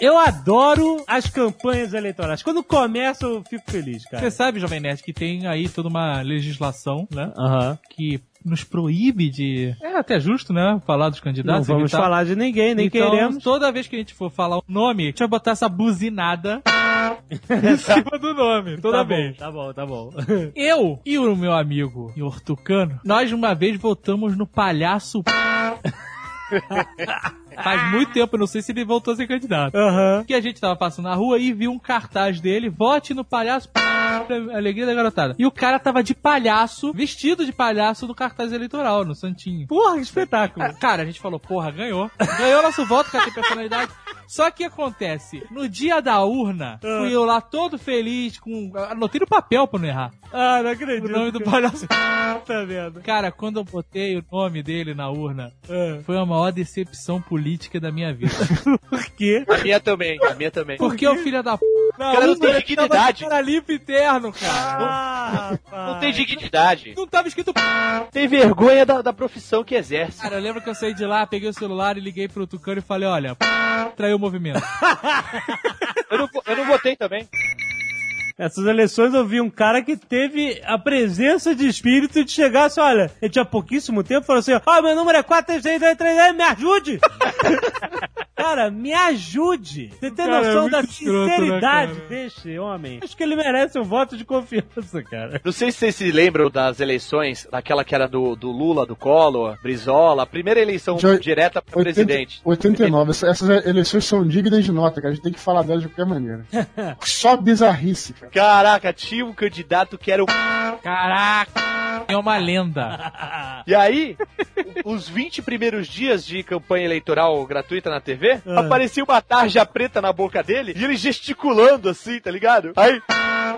Eu adoro as campanhas eleitorais. Quando começa, eu fico feliz, cara. Você sabe, Jovem Nerd, que tem aí toda uma legislação, né? Aham. Que nos proíbe de. É até justo, né? Falar dos Não candidatos. vamos evitar- falar de ninguém, nem então, queremos. Toda vez que a gente for falar o nome, a gente vai botar essa buzinada em cima do nome. Toda tá vez. Bom, tá bom, tá bom. Eu e o meu amigo Hortucano, nós uma vez votamos no palhaço. Faz muito tempo, eu não sei se ele voltou a ser candidato. Aham. Que a gente tava passando na rua e viu um cartaz dele, vote no palhaço. Alegria da garotada. E o cara tava de palhaço, vestido de palhaço no cartaz eleitoral, no Santinho. Porra, que espetáculo. Ah, Cara, a gente falou, porra, ganhou. Ganhou nosso voto, cara, tem personalidade. Só que acontece, no dia da urna, fui eu lá todo feliz, com. Anotei no papel pra não errar. Ah, não O acredito. nome do palhaço. Tá vendo? Cara, quando eu botei o nome dele na urna, Ah, foi a maior decepção política da minha vida. Por quê? A minha também, a minha também. Porque o filho da p. O cara não tem dignidade. Era limpo interno, cara. Ah, rapaz. Não tem dignidade. Não tava escrito p. Tem vergonha da, da profissão que exerce. Cara, eu lembro que eu saí de lá, peguei o celular e liguei pro Tucano e falei, olha, p... traiu o movimento. Eu não, eu não votei também. Essas eleições eu vi um cara que teve a presença de espírito de chegar assim, olha, ele tinha pouquíssimo tempo, falou assim, ó, meu número é 433, me ajude! cara, me ajude! Você tem Cara, é noção muito da escroto, né, sinceridade cara? desse homem? Acho que ele merece um voto de confiança, cara. Não sei se vocês se lembram das eleições, daquela que era do, do Lula, do Collor, Brizola, a primeira eleição Já- direta para 80 presidente. 89. Essa- Essas eleições são dignas de nota, cara. A gente tem que falar delas de qualquer maneira. Só bizarrice, cara. Caraca, tinha um candidato que era o. Caraca! É uma lenda. E aí, os 20 primeiros dias de campanha eleitoral gratuita na TV, Ah. aparecia uma tarja preta na boca dele e ele gesticulando assim, tá ligado? Aí,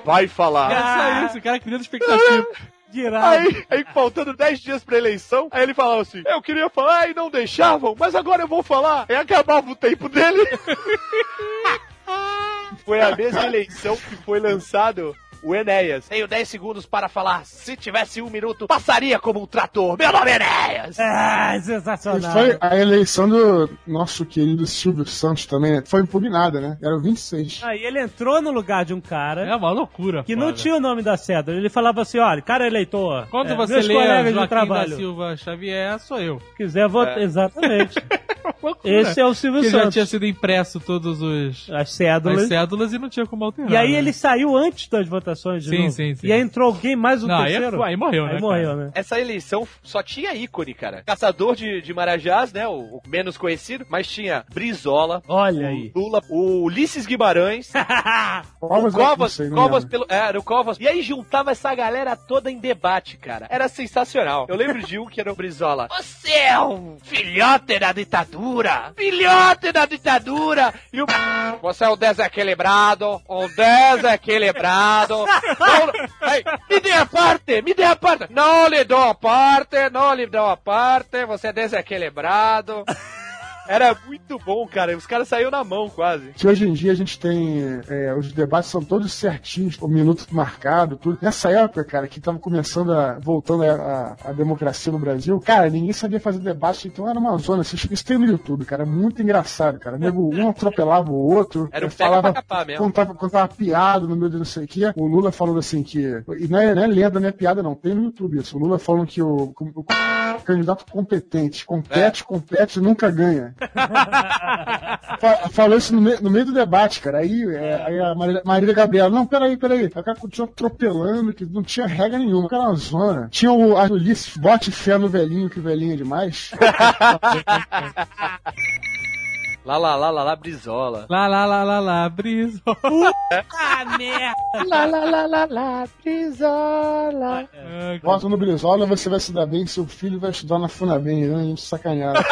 vai falar. É só isso, o cara criando expectativa. Aí, aí, faltando 10 dias pra eleição, aí ele falava assim: Eu queria falar e não deixavam, mas agora eu vou falar. Aí acabava o tempo dele. foi a mesma eleição que foi lançado o Enéas. Tenho 10 segundos para falar. Se tivesse um minuto, passaria como um trator. Meu nome é Enéas! Ah, E sensacional. foi a eleição do nosso querido Silvio Santos também, né? Foi impugnada, né? Era o 26. Aí ele entrou no lugar de um cara É uma loucura. que não tinha o nome da cédula. Ele falava assim, olha, cara eleitor, Quando é, você meus lê colegas de trabalho, da Silva Xavier, sou eu. quiser votar, exatamente. Loucura. Esse é o Silvio Que já Santos. tinha sido impresso todos os As as cédulas. cédulas e não tinha como alterar. E aí né? ele saiu antes das votações de Sim, novo. sim, sim. E aí entrou alguém mais um Não, aí, terceiro. é- aí morreu, né? Aí morreu, cara? né? Essa eleição só tinha ícone, cara. Caçador de, de Marajás, né? O, o menos conhecido, mas tinha Brizola. Olha o aí. Lula, o Ulisses Guimarães, Covas, o Covas, sei, Covas pelo. É, era o Covas. E aí juntava essa galera toda em debate, cara. Era sensacional. Eu lembro de um que era o Brizola. Você é um filhote da ditadura! Filhote da ditadura! E o. Você é um desequilibrado! Um desequilibrado! Me dê a parte! Me dê a parte! Não lhe dou a parte! Não lhe dou a parte! Você é desequilibrado! Era muito bom, cara. Os caras saíram na mão quase. Que hoje em dia a gente tem. é, os debates são todos certinhos, o minuto marcado, tudo. Nessa época, cara, que tava começando a. voltando a, a- a democracia no Brasil, cara, ninguém sabia fazer debate, então era uma zona. Isso, isso tem no YouTube, cara. Muito engraçado, cara. Nego, um atropelava o outro. Era um falava, pra mesmo. contava, contava piada no meio de não sei o que. O Lula falando assim que. E não é, não é lenda, não é piada, não. Tem no YouTube isso. O Lula falando que o, o- candidato competente. Compete, compete, nunca ganha. Fa- Falou isso no, me- no meio do debate, cara. Aí, é, aí a Marília, Marília Gabriela, não, peraí, peraí. O cara continuou atropelando, que não tinha regra nenhuma. O cara zona. Tinha o a Ulisses, bote fé no velhinho, que velhinho é demais. Lá, lá, lá, lá, lá, Brizola. Lá, lá, lá, lá, lá, brisa. Ah, merda! Lá, lá, lá, lá, lá, Brizola. Bota no Brizola, você vai se dar bem, seu filho vai estudar na Funabem, né? A gente sacaneado.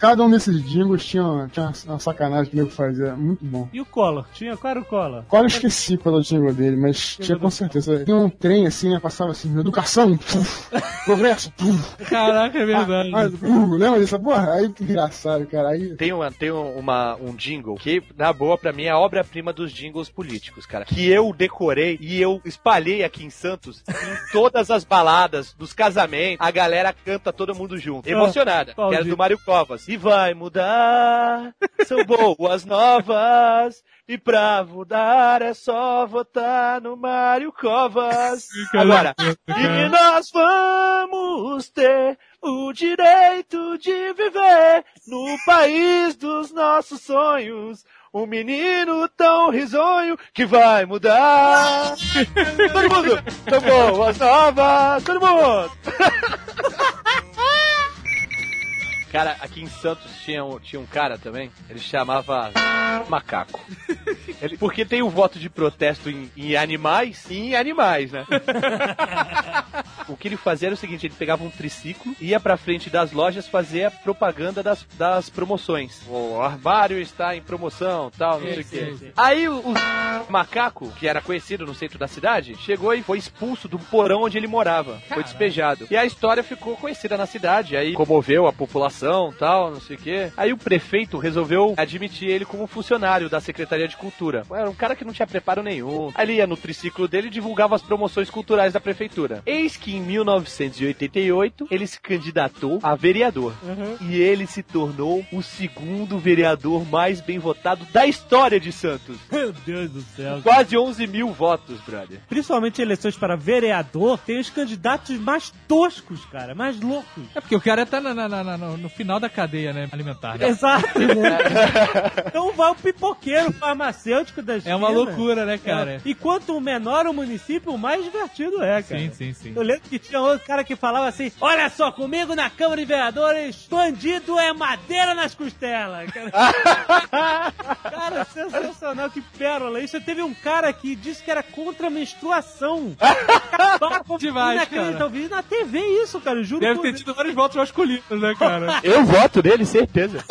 Cada um desses jingles tinha, uma- tinha uma- sacanagem que o nego fazia. Muito bom. E o Collor? Tinha? Qual era o Collor? Qual eu esqueci qual era o jingle dele, mas tinha com certeza. Tinha um trem assim, né? Passava assim, educação, puf, progresso, puf, Caraca, é verdade. ah, puf, lembra disso? Porra, aí que engraçado, cara. Aí. Tem, uma, tem um- uma, um jingle que, na boa, pra mim, é a obra-prima dos jingles políticos, cara. Que eu decorei e eu espalhei aqui em Santos, em todas as baladas, dos casamentos, a galera canta todo mundo junto. Emocionada. qual Que era do Mário Covas. E vai mudar, são boas novas. E pra mudar é só votar no Mário Covas. Agora, e nós vamos ter o direito de viver no país dos nossos sonhos. Um menino tão risonho que vai mudar. todo mundo, tão boas novas, todo mundo. Cara, aqui em Santos tinha um, tinha um cara também, ele chamava Macaco. Ele- porque tem o voto de protesto em, em animais e em animais, né? o que ele fazia era o seguinte, ele pegava um triciclo, ia pra frente das lojas fazer a propaganda das, das promoções. O armário está em promoção, tal, não sei o quê. Aí o, o macaco, que era conhecido no centro da cidade, chegou e foi expulso do porão onde ele morava. Foi despejado. E a história ficou conhecida na cidade. Aí comoveu a população, tal, não sei o quê. Aí o prefeito resolveu admitir ele como funcionário da Secretaria de Cultura. Era um cara que não tinha preparo nenhum. Ele ia no triciclo dele e divulgava as promoções culturais da prefeitura. Eis que em 1988 ele se candidatou a vereador. E ele se tornou o segundo vereador mais bem votado da história de Santos. Meu Deus do céu. Quase 11 mil votos, brother. Principalmente em eleições para vereador, tem os candidatos mais toscos, cara, mais loucos. É porque o cara tá na- na- na- no final da cadeia, né? Alimentar. né? Exato, né? então vai o pipoqueiro farmacêutico da esquina. É uma loucura, né, cara? É. E quanto menor o município, mais divertido é, cara. Sim, sim, sim. Eu lembro que tinha outro cara que falava assim: Olha só, comigo na Câmara de Vereadores, bandido é madeira nas costelas. Cara, cara sensacional, que pérola. Isso teve um cara que disse que era contra a menstruação. Demais, Inacreditável. cara. Eu vi na TV isso, cara, eu juro Deve por ter tido vários votos masculinos, né, cara? Eu voto nele, certeza.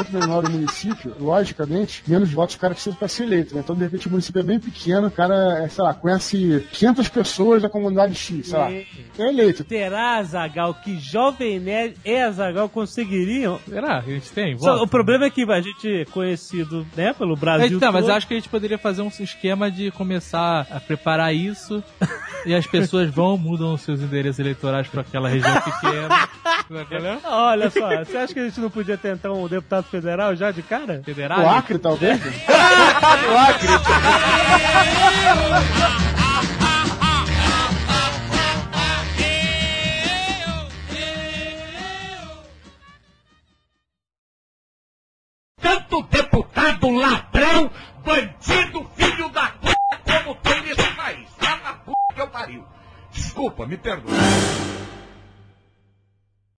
Quanto menor o município, logicamente, menos votos o cara precisa para ser eleito, né? Então, de repente, o município é bem pequeno, o cara, é, sei lá, conhece 500 pessoas da comunidade X, sei lá. É eleito. Será, Zagal, que Jovem Nerd e Zagal conseguiriam? Será a gente tem? Só- o problema é que a gente é conhecido, né, pelo Brasil Então, mas acho que a gente poderia fazer um esquema de começar a preparar isso e as pessoas vão, mudam os seus endereços eleitorais para aquela região pequena. Olha só, você acha que a gente não podia tentar um deputado federal já de cara? Federal? O Acre, talvez? né? Tanto deputado ladrão, bandido, filho da p... como tem nesse país. Lá na p... que eu pariu. Desculpa, me perdoe.